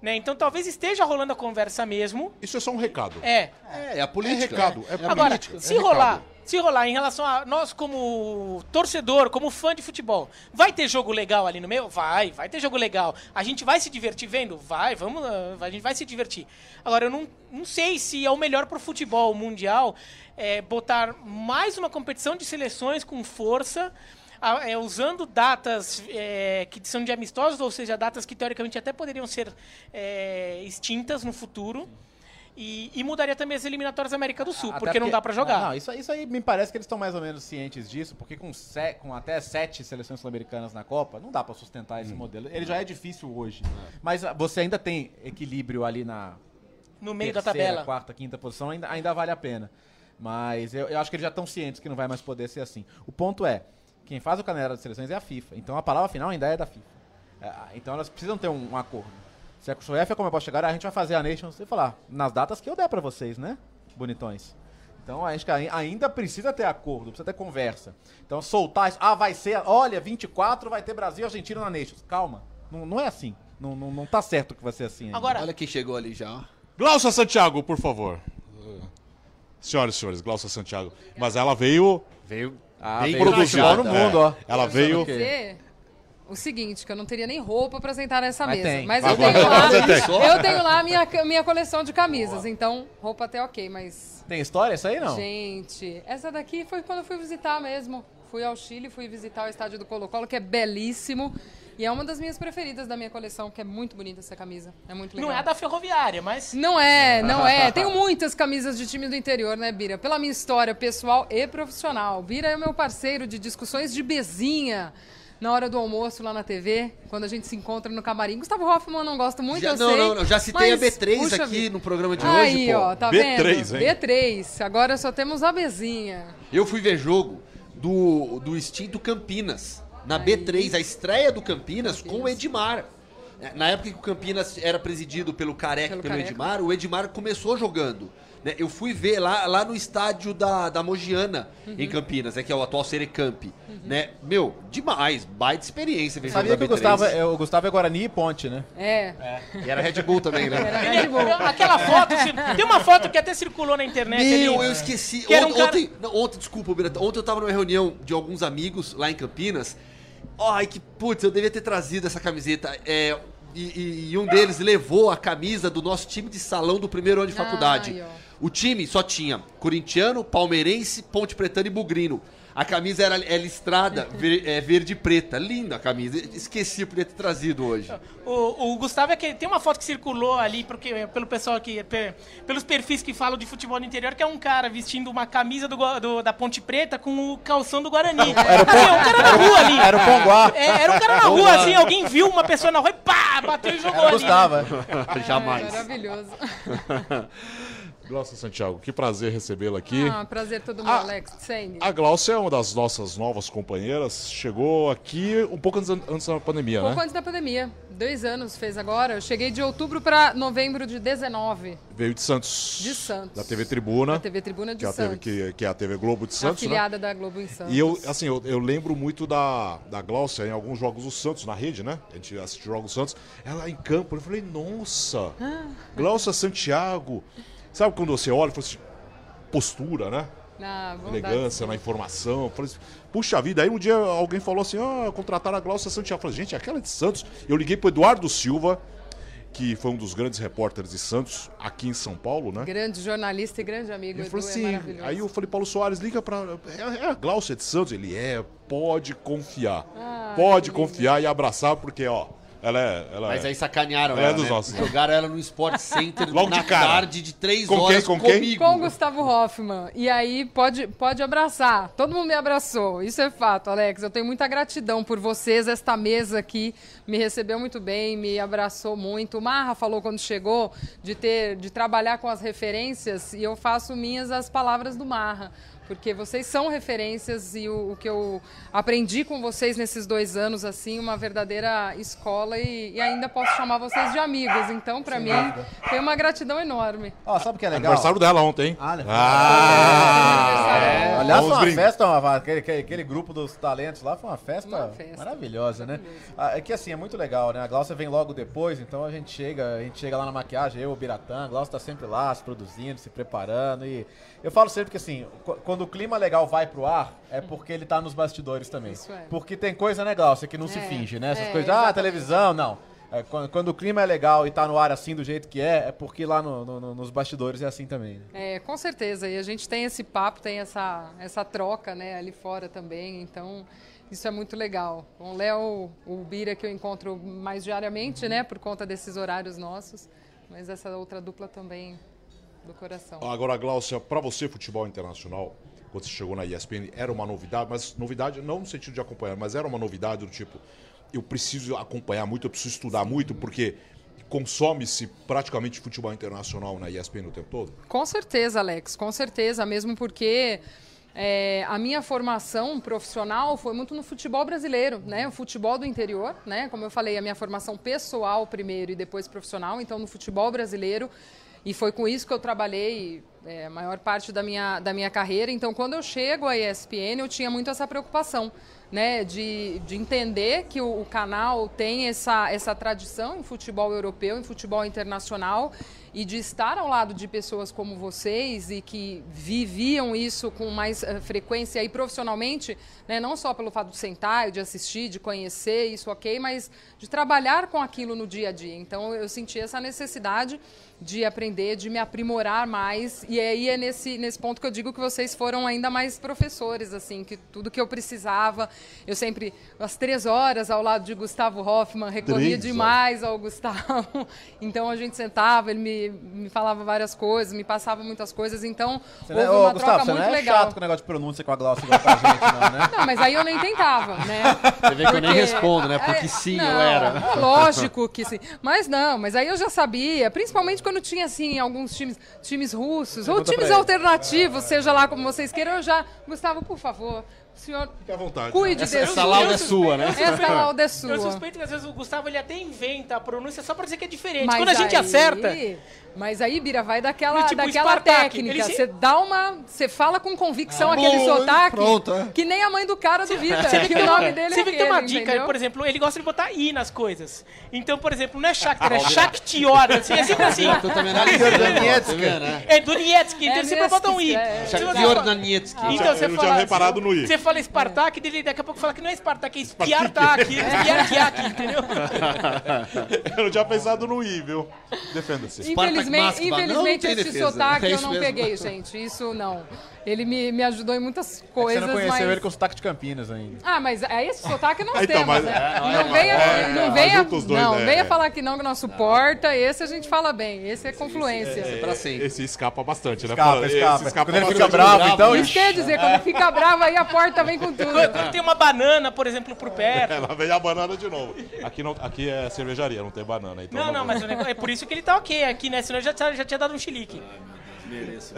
Né? Então talvez esteja rolando a conversa mesmo. Isso é só um recado. É, É, é a É política. recado. É Agora, política, é se recado. Se rolar em relação a nós como torcedor, como fã de futebol, vai ter jogo legal ali no meio? Vai, vai ter jogo legal. A gente vai se divertir vendo? Vai, vamos, a gente vai se divertir. Agora, eu não, não sei se é o melhor pro futebol mundial é, botar mais uma competição de seleções com força, a- é, usando datas é, que são de amistosos, ou seja, datas que teoricamente até poderiam ser é, extintas no futuro. E, e mudaria também as eliminatórias da América do Sul, Até porque, não dá pra jogar. Não, não, isso, aí- isso aí me parece que eles estão mais ou menos cientes disso, porque com, se- com até sete seleções sul-americanas na Copa, não dá pra sustentar Hum. esse modelo. Ele já é difícil hoje. Mas ah, você ainda tem equilíbrio ali na no meio da terceira, tabela. quarta, quinta posição, ainda, ainda vale a pena. Mas eu, eu acho que eles já estão cientes que não vai mais poder ser assim. O ponto é, quem faz o canela de seleções é a FIFA. Então a palavra final ainda é da FIFA. É, então elas precisam ter um, um acordo. Se a UEFA como eu posso chegar, a gente vai fazer a Nations e falar, nas datas que eu der pra vocês, né? Bonitões. Então a gente ai- ainda precisa ter acordo, precisa ter conversa. Então soltar isso, ah, vai ser, olha, 24 vai ter Brasil e Argentina na Nations. Calma, não, não é assim. Não, não, não tá certo que vai ser assim ainda. Agora, Olha quem chegou ali já. Glaucia Santiago, por favor. Senhoras e senhores, Glaucia Santiago. Mas ela veio. Veio Ah, bem veio produzida. no mundo, ó. Ela veio. O seguinte, que eu não teria nem roupa pra sentar nessa Mas mesa. tem. Mas eu tenho lá, eu tenho lá a minha, minha coleção de camisas, então roupa até ok, mas Tem história isso aí, não? gente, essa daqui foi quando eu fui visitar mesmo. Fui ao Chile, fui visitar o estádio do Colo-Colo, que é belíssimo. E é uma das minhas preferidas da minha coleção, que é muito bonita essa camisa. É muito legal. não é da ferroviária, mas. Não é, não é. Tenho muitas camisas de time do interior, né, Bira? Pela minha história pessoal e profissional. Bira é o meu parceiro de discussões de bezinha na hora do almoço lá na TV, quando a gente se encontra no camarim. Gustavo Hoffman eu não gosto muito, Já- eu não, sei. não, não, já citei a mas, B3 puxa aqui vida. no programa de Aí, hoje, pô. ó, tá B3, vendo? hein? B3. Agora só temos a bezinha. Eu fui ver jogo do, do extinto Campinas, na B3, a estreia do Campinas, com o Edmar. É, Na época que o Campinas era presidido pelo Careca Pelo e pelo Careca. Edmar, o Edmar começou jogando. Né? Eu fui ver lá, lá no estádio da, da Mogiana, Uhum. em Campinas, né, que é o atual Serecamp. Né? Meu, demais, baita experiência ver Sabia que o B3. Gustavo, é, o Gustavo é Guarani e Ponte, né? É, E era Red Bull também, né? era Red Bull. Aquela foto. Tem uma foto que até circulou na internet Meu, ali. eu esqueci. Que era um ontem, cara- ontem, não, ontem, desculpa, Birata, ontem eu tava numa reunião de alguns amigos lá em Campinas. Ai, que putz, eu devia ter trazido essa camiseta. É, e, e- e um deles levou a camisa do nosso time de salão do primeiro ano de faculdade. Ai. O time só tinha corintiano, palmeirense, ponte pretano e bugrino. A camisa era, era listrada, ver- é, verde e preta. Linda a camisa. Esqueci, podia ter trazido hoje. O, o Gustavo é que tem uma foto que circulou ali porque, pelo pessoal que. pe- pelos perfis que falam de futebol no interior, que é um cara vestindo uma camisa do, do- da Ponte Preta com o calção do Guarani. Era o um cara na rua ali. Era o Ponguá. É, era um cara na rua, assim, alguém viu uma pessoa na rua e pá, bateu e jogou Era o ali. Gustavo, né? é. Jamais. Maravilhoso. Glaucia Santiago, que prazer recebê-la aqui. Ah, prazer todo meu, Ah, Alex. A Glaucia é uma das nossas novas companheiras. Chegou aqui um pouco antes, antes da pandemia, Pouco né? antes da pandemia. Dois anos fez agora. Eu cheguei de outubro para novembro de 19. Veio de Santos. De Santos. Da TV Tribuna. Da TV Tribuna de que, é a TV, Santos. que, que é a TV Globo de Santos, né? afiliada da Globo em Santos. E eu, assim, eu, eu lembro muito da, da Glaucia em alguns jogos do Santos, na rede, né? A gente assiste jogos do Santos. Ela em campo, eu falei, nossa, Ah. Glaucia Santiago. Sabe quando você olha e fala assim, postura, né? Na. Elegância na informação. Falei assim, puxa vida, aí um dia alguém falou assim, ah, contrataram a Glaucia Santiago. Eu falei, gente, é aquela de Santos. Eu liguei pro Eduardo Silva, que foi um dos grandes repórteres de Santos, aqui em São Paulo, né? Grande jornalista e grande amigo. Ele falou é assim, maravilhoso. aí eu falei, Paulo Soares, liga pra. É, é a Glaucia de Santos? Ele é, pode confiar. Ah, pode confiar e abraçar, porque, ó, ela é. Ela Mas é. aí sacanearam Ela é ela, dos né? nossos? Jogaram ela no Sport Center Logo na de cara. tarde de três Com quem? horas Com quem? comigo. Com o Gustavo Hoffman. E aí, pode, pode abraçar. Todo mundo me abraçou. Isso é fato, Alex. Eu tenho muita gratidão por vocês. Esta mesa aqui me recebeu muito bem, me abraçou muito. O Marra falou quando chegou de ter, de trabalhar com as referências e eu faço minhas as palavras do Marra. Porque vocês são referências e o, o que eu aprendi com vocês nesses dois anos, assim, uma verdadeira escola bola e, e ainda posso chamar vocês de amigos. Então, pra mim, tem uma gratidão enorme. Ó, sabe o que é legal? Aniversário dela ontem, hein? Ah, né? Ah! É, aliás, foi uma festa, uma- aquele, aquele, grupo dos talentos lá foi uma festa, Uma festa. maravilhosa, né? Ah, é que assim, é muito legal, né? A Glaucia vem logo depois, então a gente chega, a gente chega lá na maquiagem, eu, o Biratã, a Glaucia tá sempre lá, se produzindo, se preparando e eu falo sempre que assim, qu- quando o clima legal vai pro ar, é porque ele tá nos bastidores também. Isso é. Porque tem coisa, né, Glaucia, que não se É, finge, né? Essas é, coisas, ah, televisão, não. É, quando, quando o clima é legal e tá no ar assim do jeito que é, é porque lá no- no- no- nos bastidores é assim também. né? É, com certeza. E a gente tem esse papo, tem essa, essa troca né, ali fora também. Então, isso é muito legal. Com o Léo, o Bira, que eu encontro mais diariamente, né? Por conta desses horários nossos. Mas essa outra dupla também do coração. Agora, Glaucia, pra você, futebol internacional, quando você chegou na ESPN, era uma novidade, mas novidade não no sentido de acompanhar, mas era uma novidade do tipo, eu preciso acompanhar muito, eu preciso estudar muito, porque consome-se praticamente futebol internacional na ESPN o tempo todo? Com certeza, Alex, com certeza, mesmo porque é, a minha formação profissional foi muito no futebol brasileiro, né? O futebol do interior, né? Como eu falei, a minha formação pessoal primeiro e depois profissional, então no futebol brasileiro. E foi com isso que eu trabalhei é, a maior parte da minha, da minha carreira. Então, quando eu chego à ESPN, eu tinha muito essa preocupação, né? De, de entender que o, o canal tem essa, essa tradição em futebol europeu, em futebol internacional, e de estar ao lado de pessoas como vocês e que viviam isso com mais eh, frequência e profissionalmente, né? não só pelo fato de sentar, de assistir, de conhecer, isso ok, mas de trabalhar com aquilo no dia a dia. Então, eu senti essa necessidade de aprender, de me aprimorar mais. E aí é nesse, nesse ponto que eu digo que vocês foram ainda mais professores, assim, que tudo que eu precisava, eu sempre, às três horas, ao lado de Gustavo Hoffman, recorria Três demais ao Gustavo. Então a gente sentava, ele me, me falava várias coisas, me passava muitas coisas. Então Você houve não é- uma Ô, Gustavo, troca você muito não é legal. chato com o negócio de pronúncia com a Glaucia igual com a gente, não, né? Não, mas aí eu nem tentava, né? Você vê que eu nem Porque- respondo, né? Porque É, sim, não, eu era. Lógico que sim. Mas não, mas aí eu já sabia, principalmente quando tinha, assim, alguns times, times russos ou times alternativos, seja lá como vocês queiram, eu já. Gustavo, por favor, o senhor Fique à vontade. cuide Essa, desse. essa lauda é sua, né? Essa lauda é sua. Eu suspeito que às vezes o Gustavo ele até inventa a pronúncia só pra dizer que é diferente. Mas Quando a gente aí- acerta. Mas aí, Bira, vai daquela, Tipo, daquela Spartak, técnica. ele se- Você dá uma. Você fala com convicção Ah, aquele bom, sotaque. pronto, é. Que nem a mãe do cara duvida. Você vê que o nome dele Você é vê que tem uma dica, entendeu? por exemplo, ele gosta de botar i nas coisas. Então, por exemplo, não é Shakhtar, é Shakhtior. Assim, é sempre assim. Eu também analisando, ó, tá vendo, né? É Donetsk, então É ele sempre bota um i. Donetsk, é. Você fala- Donetsk. Então Eu você não fala, tinha reparado no i. Você fala Spartak, dele daqui a pouco fala que não é Spartak, é Spartak, Spartak, entendeu? Eu não tinha pensado no I, viu? Defenda-se. Spartak Infelizmente, infelizmente esse defesa. sotaque É eu não peguei, gente. Isso não. Ele me, me ajudou em muitas É que você coisas, não conheceu mas... ele com sotaque de Campinas ainda. Ah, mas é esse sotaque nós Então, temos, mas- né? é, não venha, é, não venha, junta os dois, não, né? venha falar que não, que não suporta. Esse a gente fala bem. Esse é confluência. Pra sempre. Esse escapa bastante, né? Escapa, Esse escapa. escapa Quando ele fica bastante. bravo, bravo, então... né? Isso quer dizer, quando fica bravo, aí a porta vem com tudo. Quando tem uma banana, por exemplo, por perto. Ela veio a banana de novo. Aqui, não, aqui é cervejaria, não tem banana. Então Não, não, mas o é por isso que ele tá ok aqui, né? Senão já, já tinha dado um chilique. Mereço.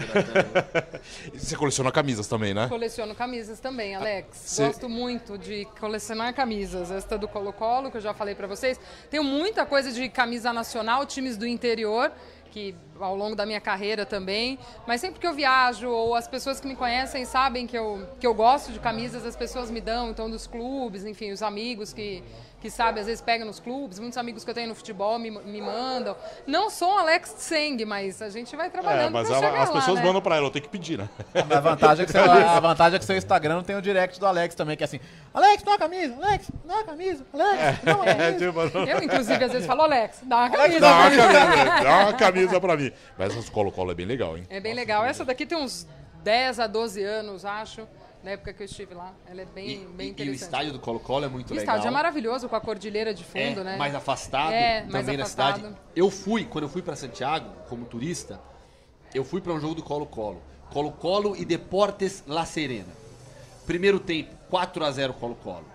Você coleciona camisas também, né? Coleciono camisas também, Alex. Cê- Gosto muito de colecionar camisas. Esta do Colo-Colo, que eu já falei pra vocês. Tenho muita coisa de camisa nacional, times do interior, que ao longo da minha carreira também. Mas sempre que eu viajo, ou as pessoas que me conhecem sabem que eu, que eu gosto de camisas, as pessoas me dão, então, dos clubes, enfim, os amigos que, que sabem, às vezes pegam nos clubes, muitos amigos que eu tenho no futebol me, me mandam. Não sou um Alex Tseng, mas a gente vai É, trabalhando mas pra ela- chegar as lá, pessoas né? mandam pra ela, eu tenho que pedir, né? A vantagem, é que seu, a vantagem é que seu Instagram tem o direct do Alex também, que é assim, Alex, dá uma camisa, Alex, dá uma camisa, Alex, dá uma É, camisa. tipo, Eu, inclusive, às vezes falo, Alex, dá uma camisa. dá uma pra mim." camisa, dá uma camisa pra mim. Mas esse Colo-Colo é bem legal, hein? É bem legal. Essa daqui tem uns 10 a 12 anos, acho, na época que eu estive lá. Ela é bem, E, bem e- e o interessante. estádio do Colo-Colo é muito O legal. estádio é maravilhoso, com a cordilheira de É, fundo, né? mais afastado É, mais também afastado. na cidade. Eu fui, quando eu fui pra Santiago, como turista, eu fui pra um jogo do Colo-Colo. Colo-Colo e Deportes La Serena. Primeiro tempo, 4 a 0 Colo-Colo.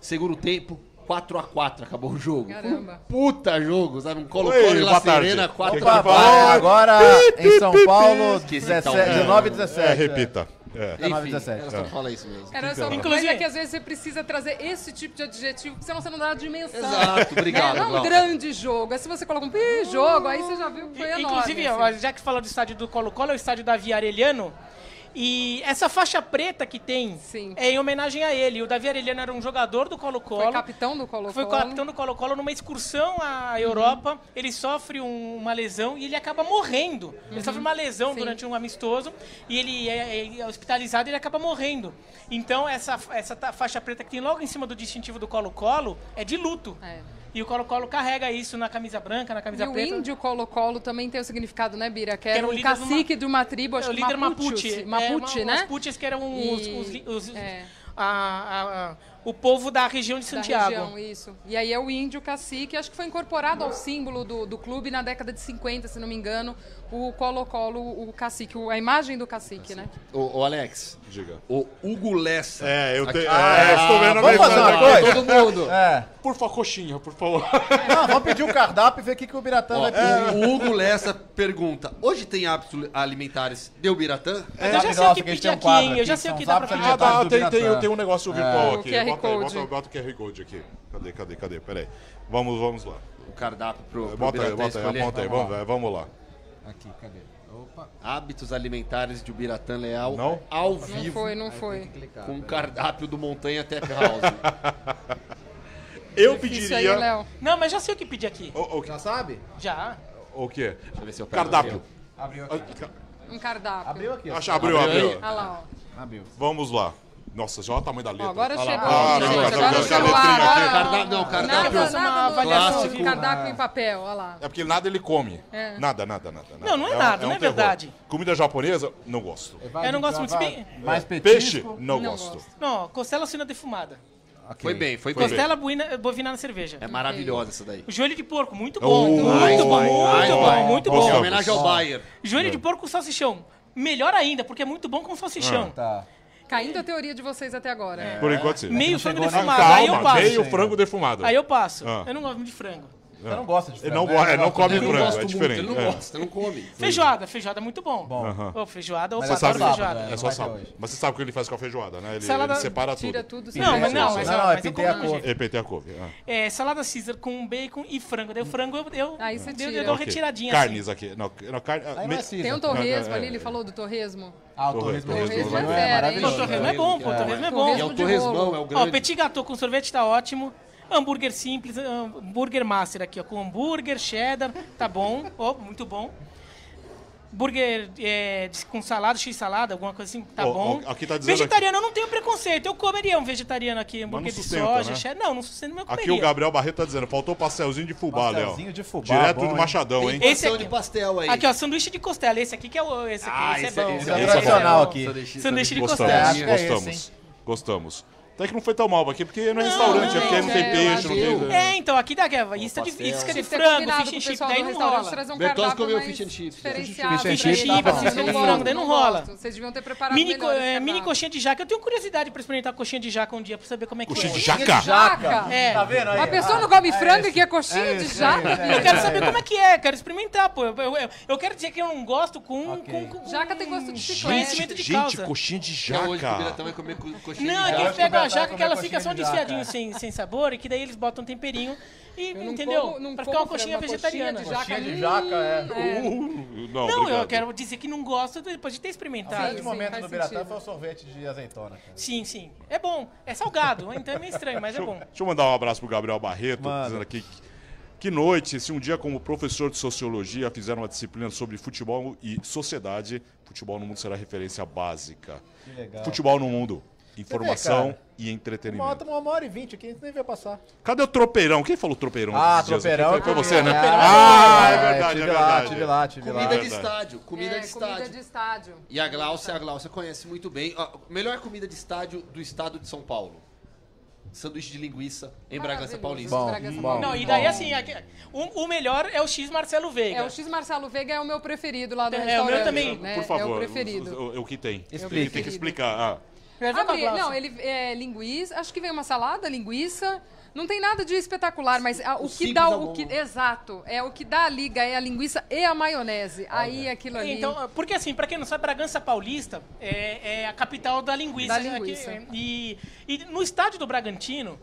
Segundo tempo, 4 a 4 acabou o jogo. Caramba. Puta jogo, sabe? Um Colo-Colo e La. Serena, 4 Opa, a 4. agora em São Paulo, Esqueci, então, 17, é. 19 e 17. É, repita. É. 1917. Era só falar isso mesmo. Era só Inclusive- é que às vezes você precisa trazer esse tipo de adjetivo, porque senão você não dá a dimensão. Exato, obrigado, É, não é um grande jogo. Aí se você coloca um pi jogo, aí você já viu que foi enorme. Inclusive, assim. já que falou do estádio do Colo-Colo, é o estádio Davi Arellano. E essa faixa preta que tem Sim. é em homenagem a ele. O Davi Arellano era um jogador do Colo-Colo. Foi capitão do Colo-Colo. Foi capitão do Colo-Colo numa excursão à Europa. Ele sofre um- uma lesão e ele acaba morrendo. Ele sofre uma lesão Sim. durante um amistoso e ele é, é hospitalizado e ele acaba morrendo. Então, essa, essa faixa preta que tem logo em cima do distintivo do Colo-Colo é de luto. É. E o Colo-Colo carrega isso na camisa branca, na camisa E o preta. índio Colo-Colo também tem o significado, né, Bira? Que era o o uma- cacique de uma tribo, acho É, o que líder Mapuche. Mapuche. Mapuche, é, né? Os Mapuches que eram os, E- os os- é. a- a- a- o povo da região de Da Santiago. região, isso. E aí é o índio cacique, acho que foi incorporado ao símbolo do, do clube na década de 50, se não me engano, o Colo-Colo, o cacique, o- a imagem do cacique, né? Ô, ô, Alex, Diga. o Hugo Lessa. É, eu tenho. Ah, é, estou vendo a vamos fazer uma coisa? Todo mundo. É. Por favor, coxinha, por favor. Não, vamos pedir o cardápio e ver o que, que o Biratã Ó, vai pedir. o Hugo Lessa pergunta: hoje tem hábitos alimentares de Ubiratã? Mas eu já sei o que pedir um aqui, hein? Eu já sei o que dá pra pedir. Ah, tá, do tem, tem, Biratã. tem um negócio virtual O aqui. QR Bota aí, Code. bota, bota o QR Code aqui. Cadê, cadê, cadê? Peraí. Vamos, vamos lá. O cardápio pro, pro Bota aí, Ubiratã bota aí, aponta aí. Vamos lá. Aqui, cadê? Opa. Hábitos alimentares de Ubiratã Leal Não? ao Não vivo foi, não foi. com o cardápio do Montanha Tech House. Eu Isso aí, pediria. Léo. Não, mas já sei o que pedir aqui. O, o, Já sabe? Já. o quê? Deixa eu ver se eu pego Cardápio. Abriu Ah, aqui. Um cardápio. Abriu aqui. ó. Acha, abriu, Abriu abriu. aí. Olha lá, ó. Abriu. Vamos lá. Nossa, já olha o tamanho da letra. Ó, agora chegou, Ah, gente. não, agora não, não, chegou não, lá, não, agora- Cardápio, não, cardápio. Nada, uma nada no avaliação. clássico. Cardápio em papel, olha lá. É porque nada ele come. É. Nada, nada, nada, nada. Não, não é um- nada, não é verdade. Comida japonesa, não gosto. Vai, Eu não gosto muito, bem- Mais Peixe, não, Não gosto. gosto. Não, costela suína defumada. Ok. Foi bem, foi, Foi bem. Costela buina- bovina na cerveja. É maravilhosa essa daí. O joelho de porco, muito Oh, bom. muito mais, bom, muito bom, muito bom. homenagem ao Bayer. Joelho de porco com salsichão. Melhor ainda, porque é muito bom com salsichão. Tá. Caindo a teoria de vocês até agora. É. Por enquanto, sim. Meio frango defumado, aí eu Calma, passo. meio frango defumado. Aí eu passo. Ah. Eu não gosto muito de frango. Você não gosta de Ele frango, não, né? go- é, não come Ele não frango, gosta é muito, diferente. ele não é. gosta, não come. Feijoada, feijoada é muito bom. Bom. Aham. Ô, feijoada, opa, Você adoro sabe, feijoada. né? é só sábado. Mas você sabe o que ele faz com a feijoada, né? Ele, Salada- ele separa tudo. Tira tudo. Não, mas não, mas, Não, é como a couve. É PT a couve. ah. É, salada Caesar com bacon e frango. Daí o frango eu, eu, Aí você eu, tira. eu dou Ok. retiradinha Carnes aqui. Não, não, carne, Aí não me- é Caesar. Tem um torresmo É, é, ali, é. ele falou do torresmo. Ah, o Torresmo, torresmo, torresmo torresmo é é maravilhoso. torresmo é bom, pô, torresmo é E é bom. o torresmão, é o Ó, grande. petit gâteau com sorvete tá ótimo. Hambúrguer simples, hambúrguer master aqui, ó, com hambúrguer, cheddar, tá bom, ó, muito bom. Burger é, de- com salada, x-salada, alguma coisa assim, tá Ó, bom. aqui tá dizendo vegetariano, eu não tenho preconceito. Eu comeria um vegetariano aqui, hambúrguer de sustenta, soja, né? cheddar. Não, não sustenta, mas eu Aqui comeria. o Gabriel Barreto tá dizendo, faltou pastelzinho de fubá, Léo. Pastelzinho de fubá, Direto bom? Machadão, hein? Esse aqui- de pastel aí. Aqui, ó, sanduíche de costela. Esse aqui que é o. Esse aqui, Ah, esse, esse é bom. esse é tradicional aqui. Sanduíche- Sanduíche de costela. É gostamos, esse, gostamos. Até que não foi tão mal aqui, porque não é restaurante, é porque não, não tem é, peixe, não tem... É, então, aqui dá de, pastel. isca de Tinha que ter frango, combinado fish and chip, daí não restaurante rola. Bertozzi comeu fish and chips. diferenciado. Fish and chips. Não gosto, frango, daí não rola. Vocês deviam ter preparado Mini, melhor é, mini coxinha de jaca. Eu tenho curiosidade pra experimentar coxinha de jaca um dia pra saber como é que Coxinha é. de jaca? Jaca. É. Tá vendo aí? A pessoa Ah, não come é frango e quer coxinha É de jaca? é Eu quero saber como é que é, quero experimentar, pô. Eu, quero dizer que eu não gosto com. Jaca tem gosto de chiclete. conhecimento de Gente, coxinha de hoje jaca. Comer co- coxinha Não, de é que jaca. eles pegam a Acho que vai jaca que ela fica só um jaca. desfiadinho sem, sem sabor e que daí eles botam um temperinho e, Eu entendeu? como- não pra ficar uma coxinha uma vegetariana. coxinha de Coxinha de Hum, jaca, é. Uh, não, Não, eu quero dizer que não gosto depois de ter O experimentado. grande sim, momento do Biratã foi o sorvete de azeitona. cara. Sim, sim. É bom. É salgado, então é meio estranho, mas é bom. deixa eu mandar um abraço pro Gabriel Barreto, Manda. dizendo aqui que, que noite, se um dia como professor de sociologia fizeram uma disciplina sobre futebol e sociedade, futebol no mundo será referência básica. Que legal. Futebol no mundo, informação e Uma, entretenimento. hora- uma hora e vinte aqui, a gente nem veio passar. Cadê o tropeirão? Quem falou tropeirão? Ah, tropeirão. Foi, foi você, né? Ah, Ah, é é, verdade, tive é lá, verdade. tive lá, tive lá. Comida de estádio. Comida É, de comida estádio. de estádio. E a Glaucia, a Glaucia conhece muito bem. Ó, melhor comida de estádio do estado de São Paulo. Sanduíche de linguiça em Bragança Paulista. Bom, Bragança bom. Paulista. Não, e daí assim, aqui- o, o melhor é o X Marcelo Veiga. É, o X Marcelo Veiga é o meu preferido lá do É, o meu também. Né? Por favor, É o preferido. o, o- o que tem? Explique. Tem que explicar. Ah, A Glaucia? não, ele é linguiça, acho que vem uma salada, linguiça. Não tem nada de espetacular, mas ah, o, O que dá é o que exato, é o que dá a liga é a linguiça e a maionese. Aí aquilo ali. Então, porque assim, pra quem não sabe, Bragança Paulista é, é a capital da linguiça. Da linguiça. Aqui, e, e no estádio do Bragantino,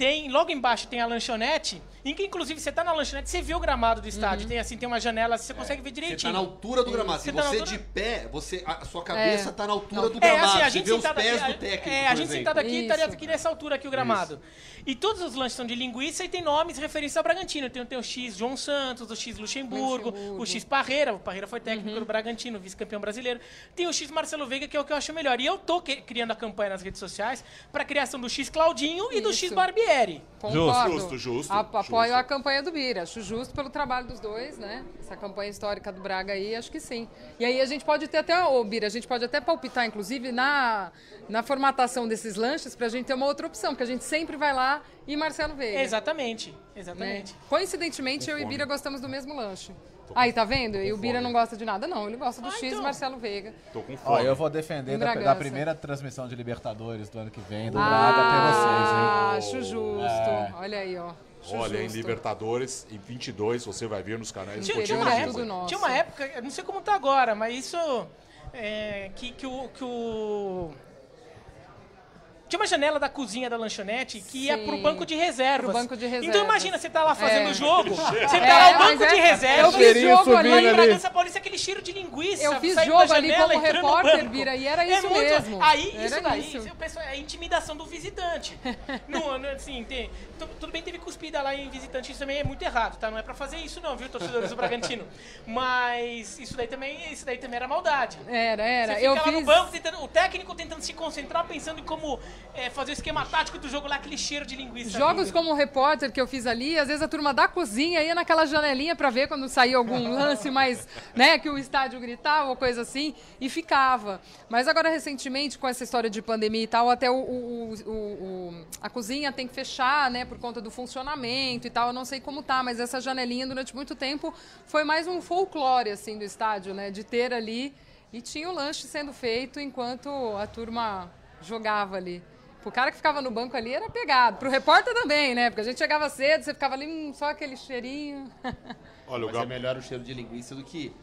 tem, logo embaixo tem a lanchonete, em que inclusive você tá na lanchonete, você vê o gramado do estádio. Tem assim, tem uma janela, você consegue ver Você direitinho. tá na altura do gramado. Se Você tá você altura- de pé, você, a sua cabeça É. tá na altura do É, gramado. assim, a você gente vê os pés aqui, do técnico, é, a gente exemplo. sentado aqui estaria Isso. aqui nessa altura aqui o gramado. E todos os lanches são de linguiça e tem nomes referentes ao Bragantino. Tem, tem o X João Santos, o X Luxemburgo, Luxemburgo. o X Parreira. O Parreira foi técnico do Bragantino, vice-campeão brasileiro. Tem o X Marcelo Veiga, que é o que eu acho melhor. E eu tô criando a campanha nas redes sociais pra criação do X Claudinho e do X Isso. Barbieri. Concordo. Justo, justo, A- Apoio justo. a campanha do Bira. Acho justo pelo trabalho dos dois, né? Essa campanha histórica do Braga aí, acho que sim. E aí a gente pode ter até, ô Bira, a gente pode até palpitar, inclusive, na, na formatação desses lanches, pra gente ter uma outra opção, porque a gente sempre vai lá e Marcelo Veiga. Exatamente, né? exatamente. Coincidentemente, eu e Bira gostamos do mesmo lanche. Aí, tá vendo? E o Bira não gosta de nada, não. Ele gosta do Ah, X então. Marcelo Veiga. Tô com Ó, fome. eu vou defender da, da primeira transmissão de Libertadores do ano que vem, do Braga até vocês, hein? Ah, acho justo. Olha aí, ó. Acho Olha, em. Libertadores, em 22, você vai ver nos canais Tinha, Interior tinha é uma época, nosso. tinha uma época, não sei como tá agora, mas isso é, que, que o. Que o tinha uma janela da cozinha da lanchonete que ia Sim. pro banco de reservas. Pro banco de Então reservas. imagina, você tá lá fazendo É. o jogo, você tá É, lá o banco é- de eu reservas. fiz jogo ali. em Bragança Paulista, aquele cheiro de linguiça. Eu fiz jogo da ali janela, como repórter. Bira, e era É isso muito- mesmo. Aí, Era isso daí, isso. pessoal, é intimidação do visitante. não, não, assim, tem, tu- tudo bem, teve cuspida lá em visitante, isso também é muito errado, tá? Não é pra fazer isso não, viu, torcedores do Bragantino. Mas isso daí também, isso daí também era maldade. Era, era. Você fica Eu lá fiz. no banco, tentando- o técnico tentando se concentrar, pensando em como é, fazer o esquema tático do jogo lá, aquele cheiro de linguiça. Jogos como repórter que eu fiz ali, às vezes a turma da cozinha ia naquela janelinha pra ver quando saía algum lance mais, né, que o estádio gritava ou coisa assim, e ficava. Mas agora, recentemente, com essa história de pandemia e tal, até o, o- o- o- a cozinha tem que fechar, né, por conta do funcionamento e tal, eu não sei como tá, mas essa janelinha durante muito tempo foi mais um folclore, assim, do estádio, né, de ter ali, e tinha o lanche sendo feito enquanto a turma jogava ali. Pro cara que ficava no banco ali era pegado. Pro repórter também, né? Porque a gente chegava cedo, você ficava ali, hum, só aquele cheirinho. Olha, o Mas é Gab... melhor o cheiro de linguiça do que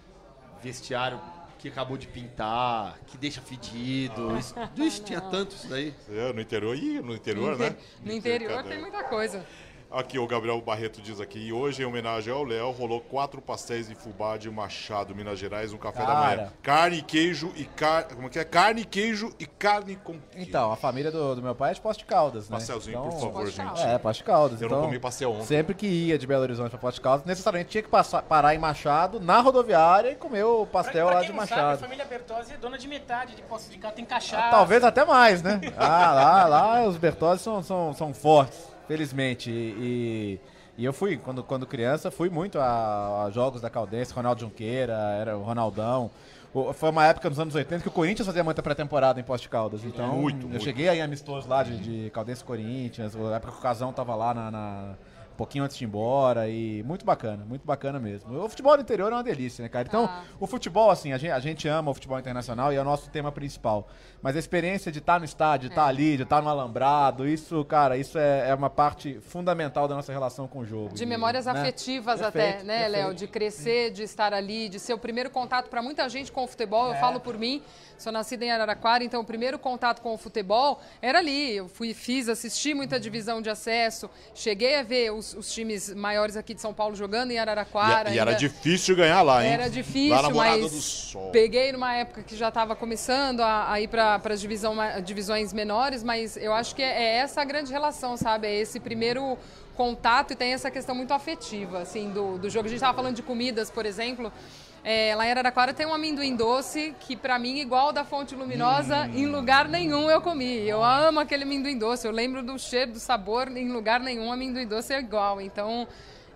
vestiário que acabou de pintar, que deixa fedido. Isso, Ixi, tinha tanto isso daí. É, no interior, ih, no interior, né? No interior Cadê? tem muita coisa. Aqui o Gabriel Barreto diz aqui, e hoje em homenagem ao Léo, rolou quatro pastéis de fubá de Machado, Minas Gerais, no café da Cara. manhã. Carne, queijo e carne, como que é? Carne, queijo e carne com queijo. Então, a família do, do meu pai é de Poste de Caldas, né? Pastelzinho, Então, por favor, Poste gente. É, Poste de Caldas. Eu não então, comi pastel ontem. Sempre que ia de Belo Horizonte pra Poste de Caldas, necessariamente tinha que passar, parar em Machado, na rodoviária, e comer o Pra- pastel pra lá quem de não sabe, a Machado. família Bertozzi é dona de metade de Poço de Caldas, tem Ah, cachaça. Talvez até mais, né? Ah, lá, lá os Bertozzi são, são, são fortes, felizmente. E, e eu fui, quando, quando criança, fui muito a, a jogos da Caldense, Ronaldo Junqueira, era o Ronaldão. O- Foi uma época nos anos 80 que o Corinthians fazia muita pré-temporada em Poste de Caldas. Então, Muito, eu muito. cheguei aí amistoso lá de, de Caldense e Corinthians, a época que o Casão tava lá na, na- pouquinho antes de ir embora e muito bacana, muito bacana mesmo. O futebol do interior é uma delícia, né, cara? Então, Ah. o futebol, assim, a gente, a gente ama o futebol internacional e é o nosso tema principal. Mas a experiência de estar no estádio, de estar ali, de estar no alambrado, isso, cara, isso é, é uma parte fundamental da nossa relação com o jogo. De E, memórias né? afetivas Perfeito, até, né. Léo? De crescer, de estar ali, de ser o primeiro contato para muita gente com o futebol. Eu É. falo por mim, sou nascida em Araraquara, então o primeiro contato com o futebol era ali. Eu fui, fiz, assisti muita divisão de acesso, cheguei a ver os, os times maiores aqui de São Paulo jogando em Araraquara. E, e era difícil ganhar lá, hein? Era difícil, Lá na mas do Sol. peguei numa época que já estava começando a, a ir para as divisão, divisões menores, mas eu acho que é, é essa a grande relação, sabe? É esse primeiro contato e tem essa questão muito afetiva, assim, do, do jogo. A gente estava falando de comidas, por exemplo. É, lá em Araraquara tem um amendoim doce que, para mim, igual da Fonte Luminosa, Hum. em lugar nenhum eu comi. Eu amo aquele amendoim doce. Eu lembro do cheiro, do sabor, em lugar nenhum amendoim doce é igual. Então,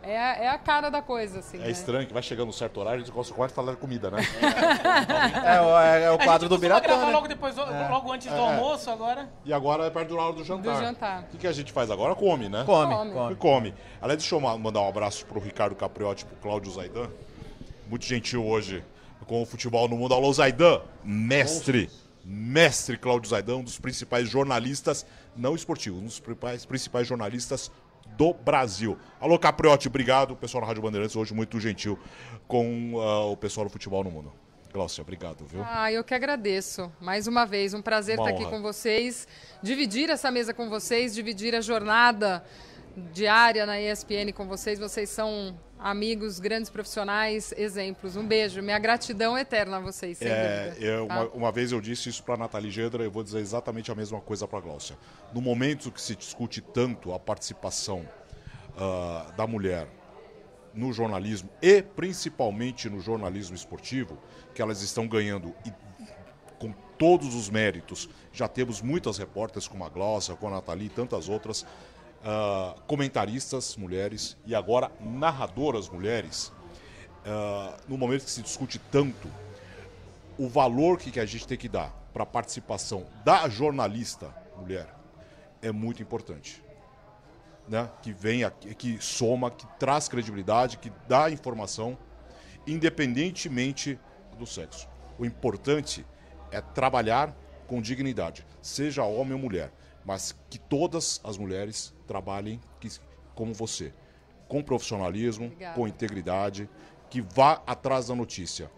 é, a- é a cara da coisa, assim. É né? estranho que vai chegando um certo horário e a gente gosta de falar de comida, né? É, o- é, é o A quadro gente do costuma Biratã, gravar né? logo, depois, logo antes do almoço agora. E agora é perto da hora do jantar. Do jantar. O que, que a gente faz agora? Come, né? Come, Come. come. Come. Aliás, deixa eu ma- mandar um abraço pro Ricardo Capriotti e pro Cláudio Zaidan. Muito gentil hoje com o futebol no mundo. Alô, Zaidan, mestre. mestre Cláudio Zaidão, um dos principais jornalistas, não esportivos, um dos principais, principais jornalistas do Brasil. Alô, Capriotti, obrigado. O pessoal na Rádio Bandeirantes hoje muito gentil com ah, o pessoal do futebol no mundo. Glaucia, obrigado, viu? Ah, eu que agradeço. Mais uma vez, um prazer Uma estar aqui honra. com vocês, dividir essa mesa com vocês, dividir a jornada diária na ESPN com vocês. Vocês são amigos, grandes profissionais, exemplos. Um beijo. Minha gratidão eterna a vocês, sem É, dúvida. eu- tá? uma, uma vez eu disse isso para Nathalie Gedra, eu vou dizer exatamente a mesma coisa para Glaucia. No momento que se discute tanto a participação ah, da mulher no jornalismo e principalmente no jornalismo esportivo, que elas estão ganhando e com todos os méritos. Já temos muitas repórteres como a Glaucia, com a Nathalie e tantas outras, ah, comentaristas mulheres e agora narradoras mulheres. Ah, no momento que se discute tanto o valor que, que a gente tem que dar para a participação da jornalista mulher é muito importante. Né? Que vem aqui, que soma, que traz credibilidade, que dá informação, independentemente do sexo. O importante é trabalhar com dignidade, seja homem ou mulher, mas que todas as mulheres trabalhem que- como você, com profissionalismo, Obrigada. com integridade, que vá atrás da notícia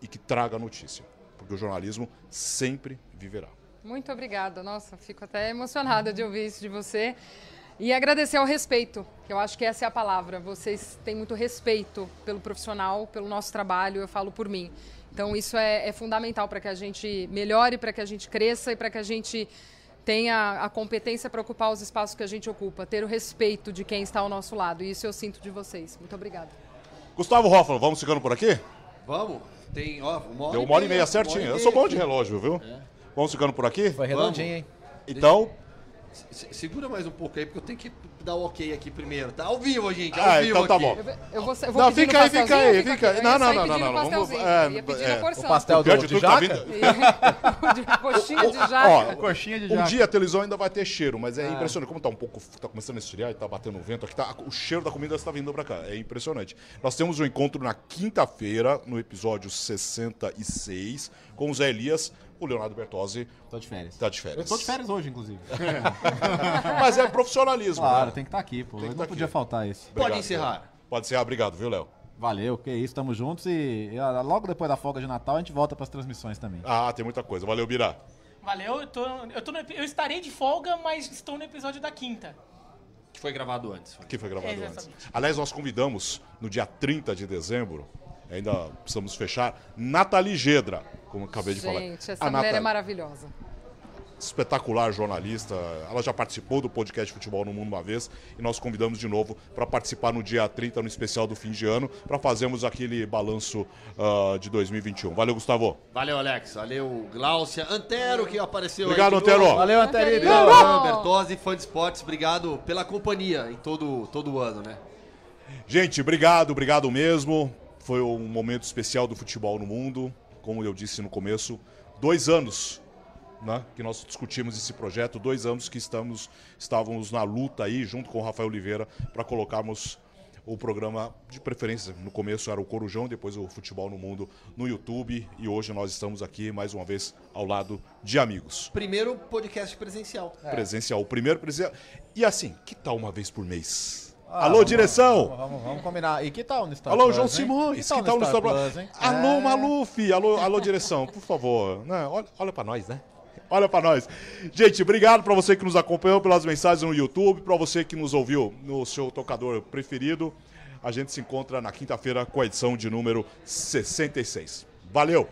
e que traga a notícia, porque o jornalismo sempre viverá. Muito obrigada. Nossa, fico até emocionada de ouvir isso de você. E agradecer ao respeito, que eu acho que essa é a palavra. Vocês têm muito respeito pelo profissional, pelo nosso trabalho, eu falo por mim. Então, isso é, é fundamental para que a gente melhore, para que a gente cresça e para que a gente tenha a competência para ocupar os espaços que a gente ocupa, ter o respeito de quem está ao nosso lado. E isso eu sinto de vocês. Muito obrigada. Gustavo Hoffman, vamos ficando por aqui? Vamos. Tem, ó, uma hora Deu e uma hora e meia certinho. Eu sou bom de relógio, viu? Vamos ficando por aqui? Foi redondinho, hein? Então, Segura mais um pouco aí, porque eu tenho que dar o ok aqui primeiro, tá? Ao vivo, gente, ao Ah, vivo então tá aqui. bom. Eu, eu vou, eu vou Não, fica aí, fica aí, fica aí. Não, não, não, não, não, vamos- é, ia é, porção. O pastel do, de de tá jaca? vindo- de coxinha de jaca. ó, Coxinha de um jaca. dia a televisão ainda vai ter cheiro, mas é impressionante. Como tá um pouco, tá começando a esfriar e tá batendo o vento aqui, tá, o cheiro da comida está vindo pra cá. É impressionante. Nós temos um encontro na quinta-feira, no episódio 66, com o Zé Elias. O Leonardo Bertozzi Tô de férias. tá de férias. Eu tô de férias hoje, inclusive. Mas é profissionalismo. Claro, né? tem que estar aqui, pô. Tem que não tá podia aqui. faltar esse. Pode Obrigado, encerrar. Léo. Pode encerrar, obrigado, viu, Léo? Valeu, que isso, tamo juntos e, ah, logo depois da folga de Natal a gente volta pras transmissões também. Ah, tem muita coisa. Valeu, Bira. Valeu, eu, tô, eu, tô no eu estarei de folga, mas estou no episódio da quinta. Que foi gravado antes. que foi gravado É, antes. Aliás, nós convidamos no dia 30 de dezembro, ainda precisamos fechar, Nathalie Gedra, como eu acabei de falar. Gente, essa A mulher é maravilhosa. espetacular jornalista. Ela já participou do podcast Futebol no Mundo uma vez e nós convidamos de novo para participar no dia 30, no especial do fim de ano, para fazermos aquele balanço ah, de 2021. Valeu, Gustavo. Valeu, Alex. Valeu, Glaucia. Antero, que apareceu Obrigado, aí. Antero. Valeu. Anterino! Obrigado, Bertozzi, fã de esportes. Obrigado pela companhia em todo, todo o ano, né? Gente, obrigado, obrigado mesmo. Foi um momento especial do futebol no mundo. Como eu disse no começo, dois anos né, que nós discutimos esse projeto, dois anos que estamos, estávamos na luta aí, junto com o Rafael Oliveira, para colocarmos o programa de preferência. No começo era o Corujão, depois o Futebol no Mundo no YouTube. E hoje nós estamos aqui mais uma vez ao lado de amigos. Primeiro podcast presencial. Presencial, o primeiro presencial. E assim, que tal uma vez por mês? Ah, Alô, vamos- direção! Vamos, vamos, vamos combinar. E que tal no Star Alô, Plus, João hein? Simões, que no tal no Star Plus? Plus? Alô, É. Maluf, alô, alô, direção, por favor. Né, olha, olha pra nós, né? Olha pra nós. Gente, obrigado pra você que nos acompanhou pelas mensagens no YouTube, pra você que nos ouviu no seu tocador preferido. A gente se encontra na quinta-feira com a edição de número 66. Valeu!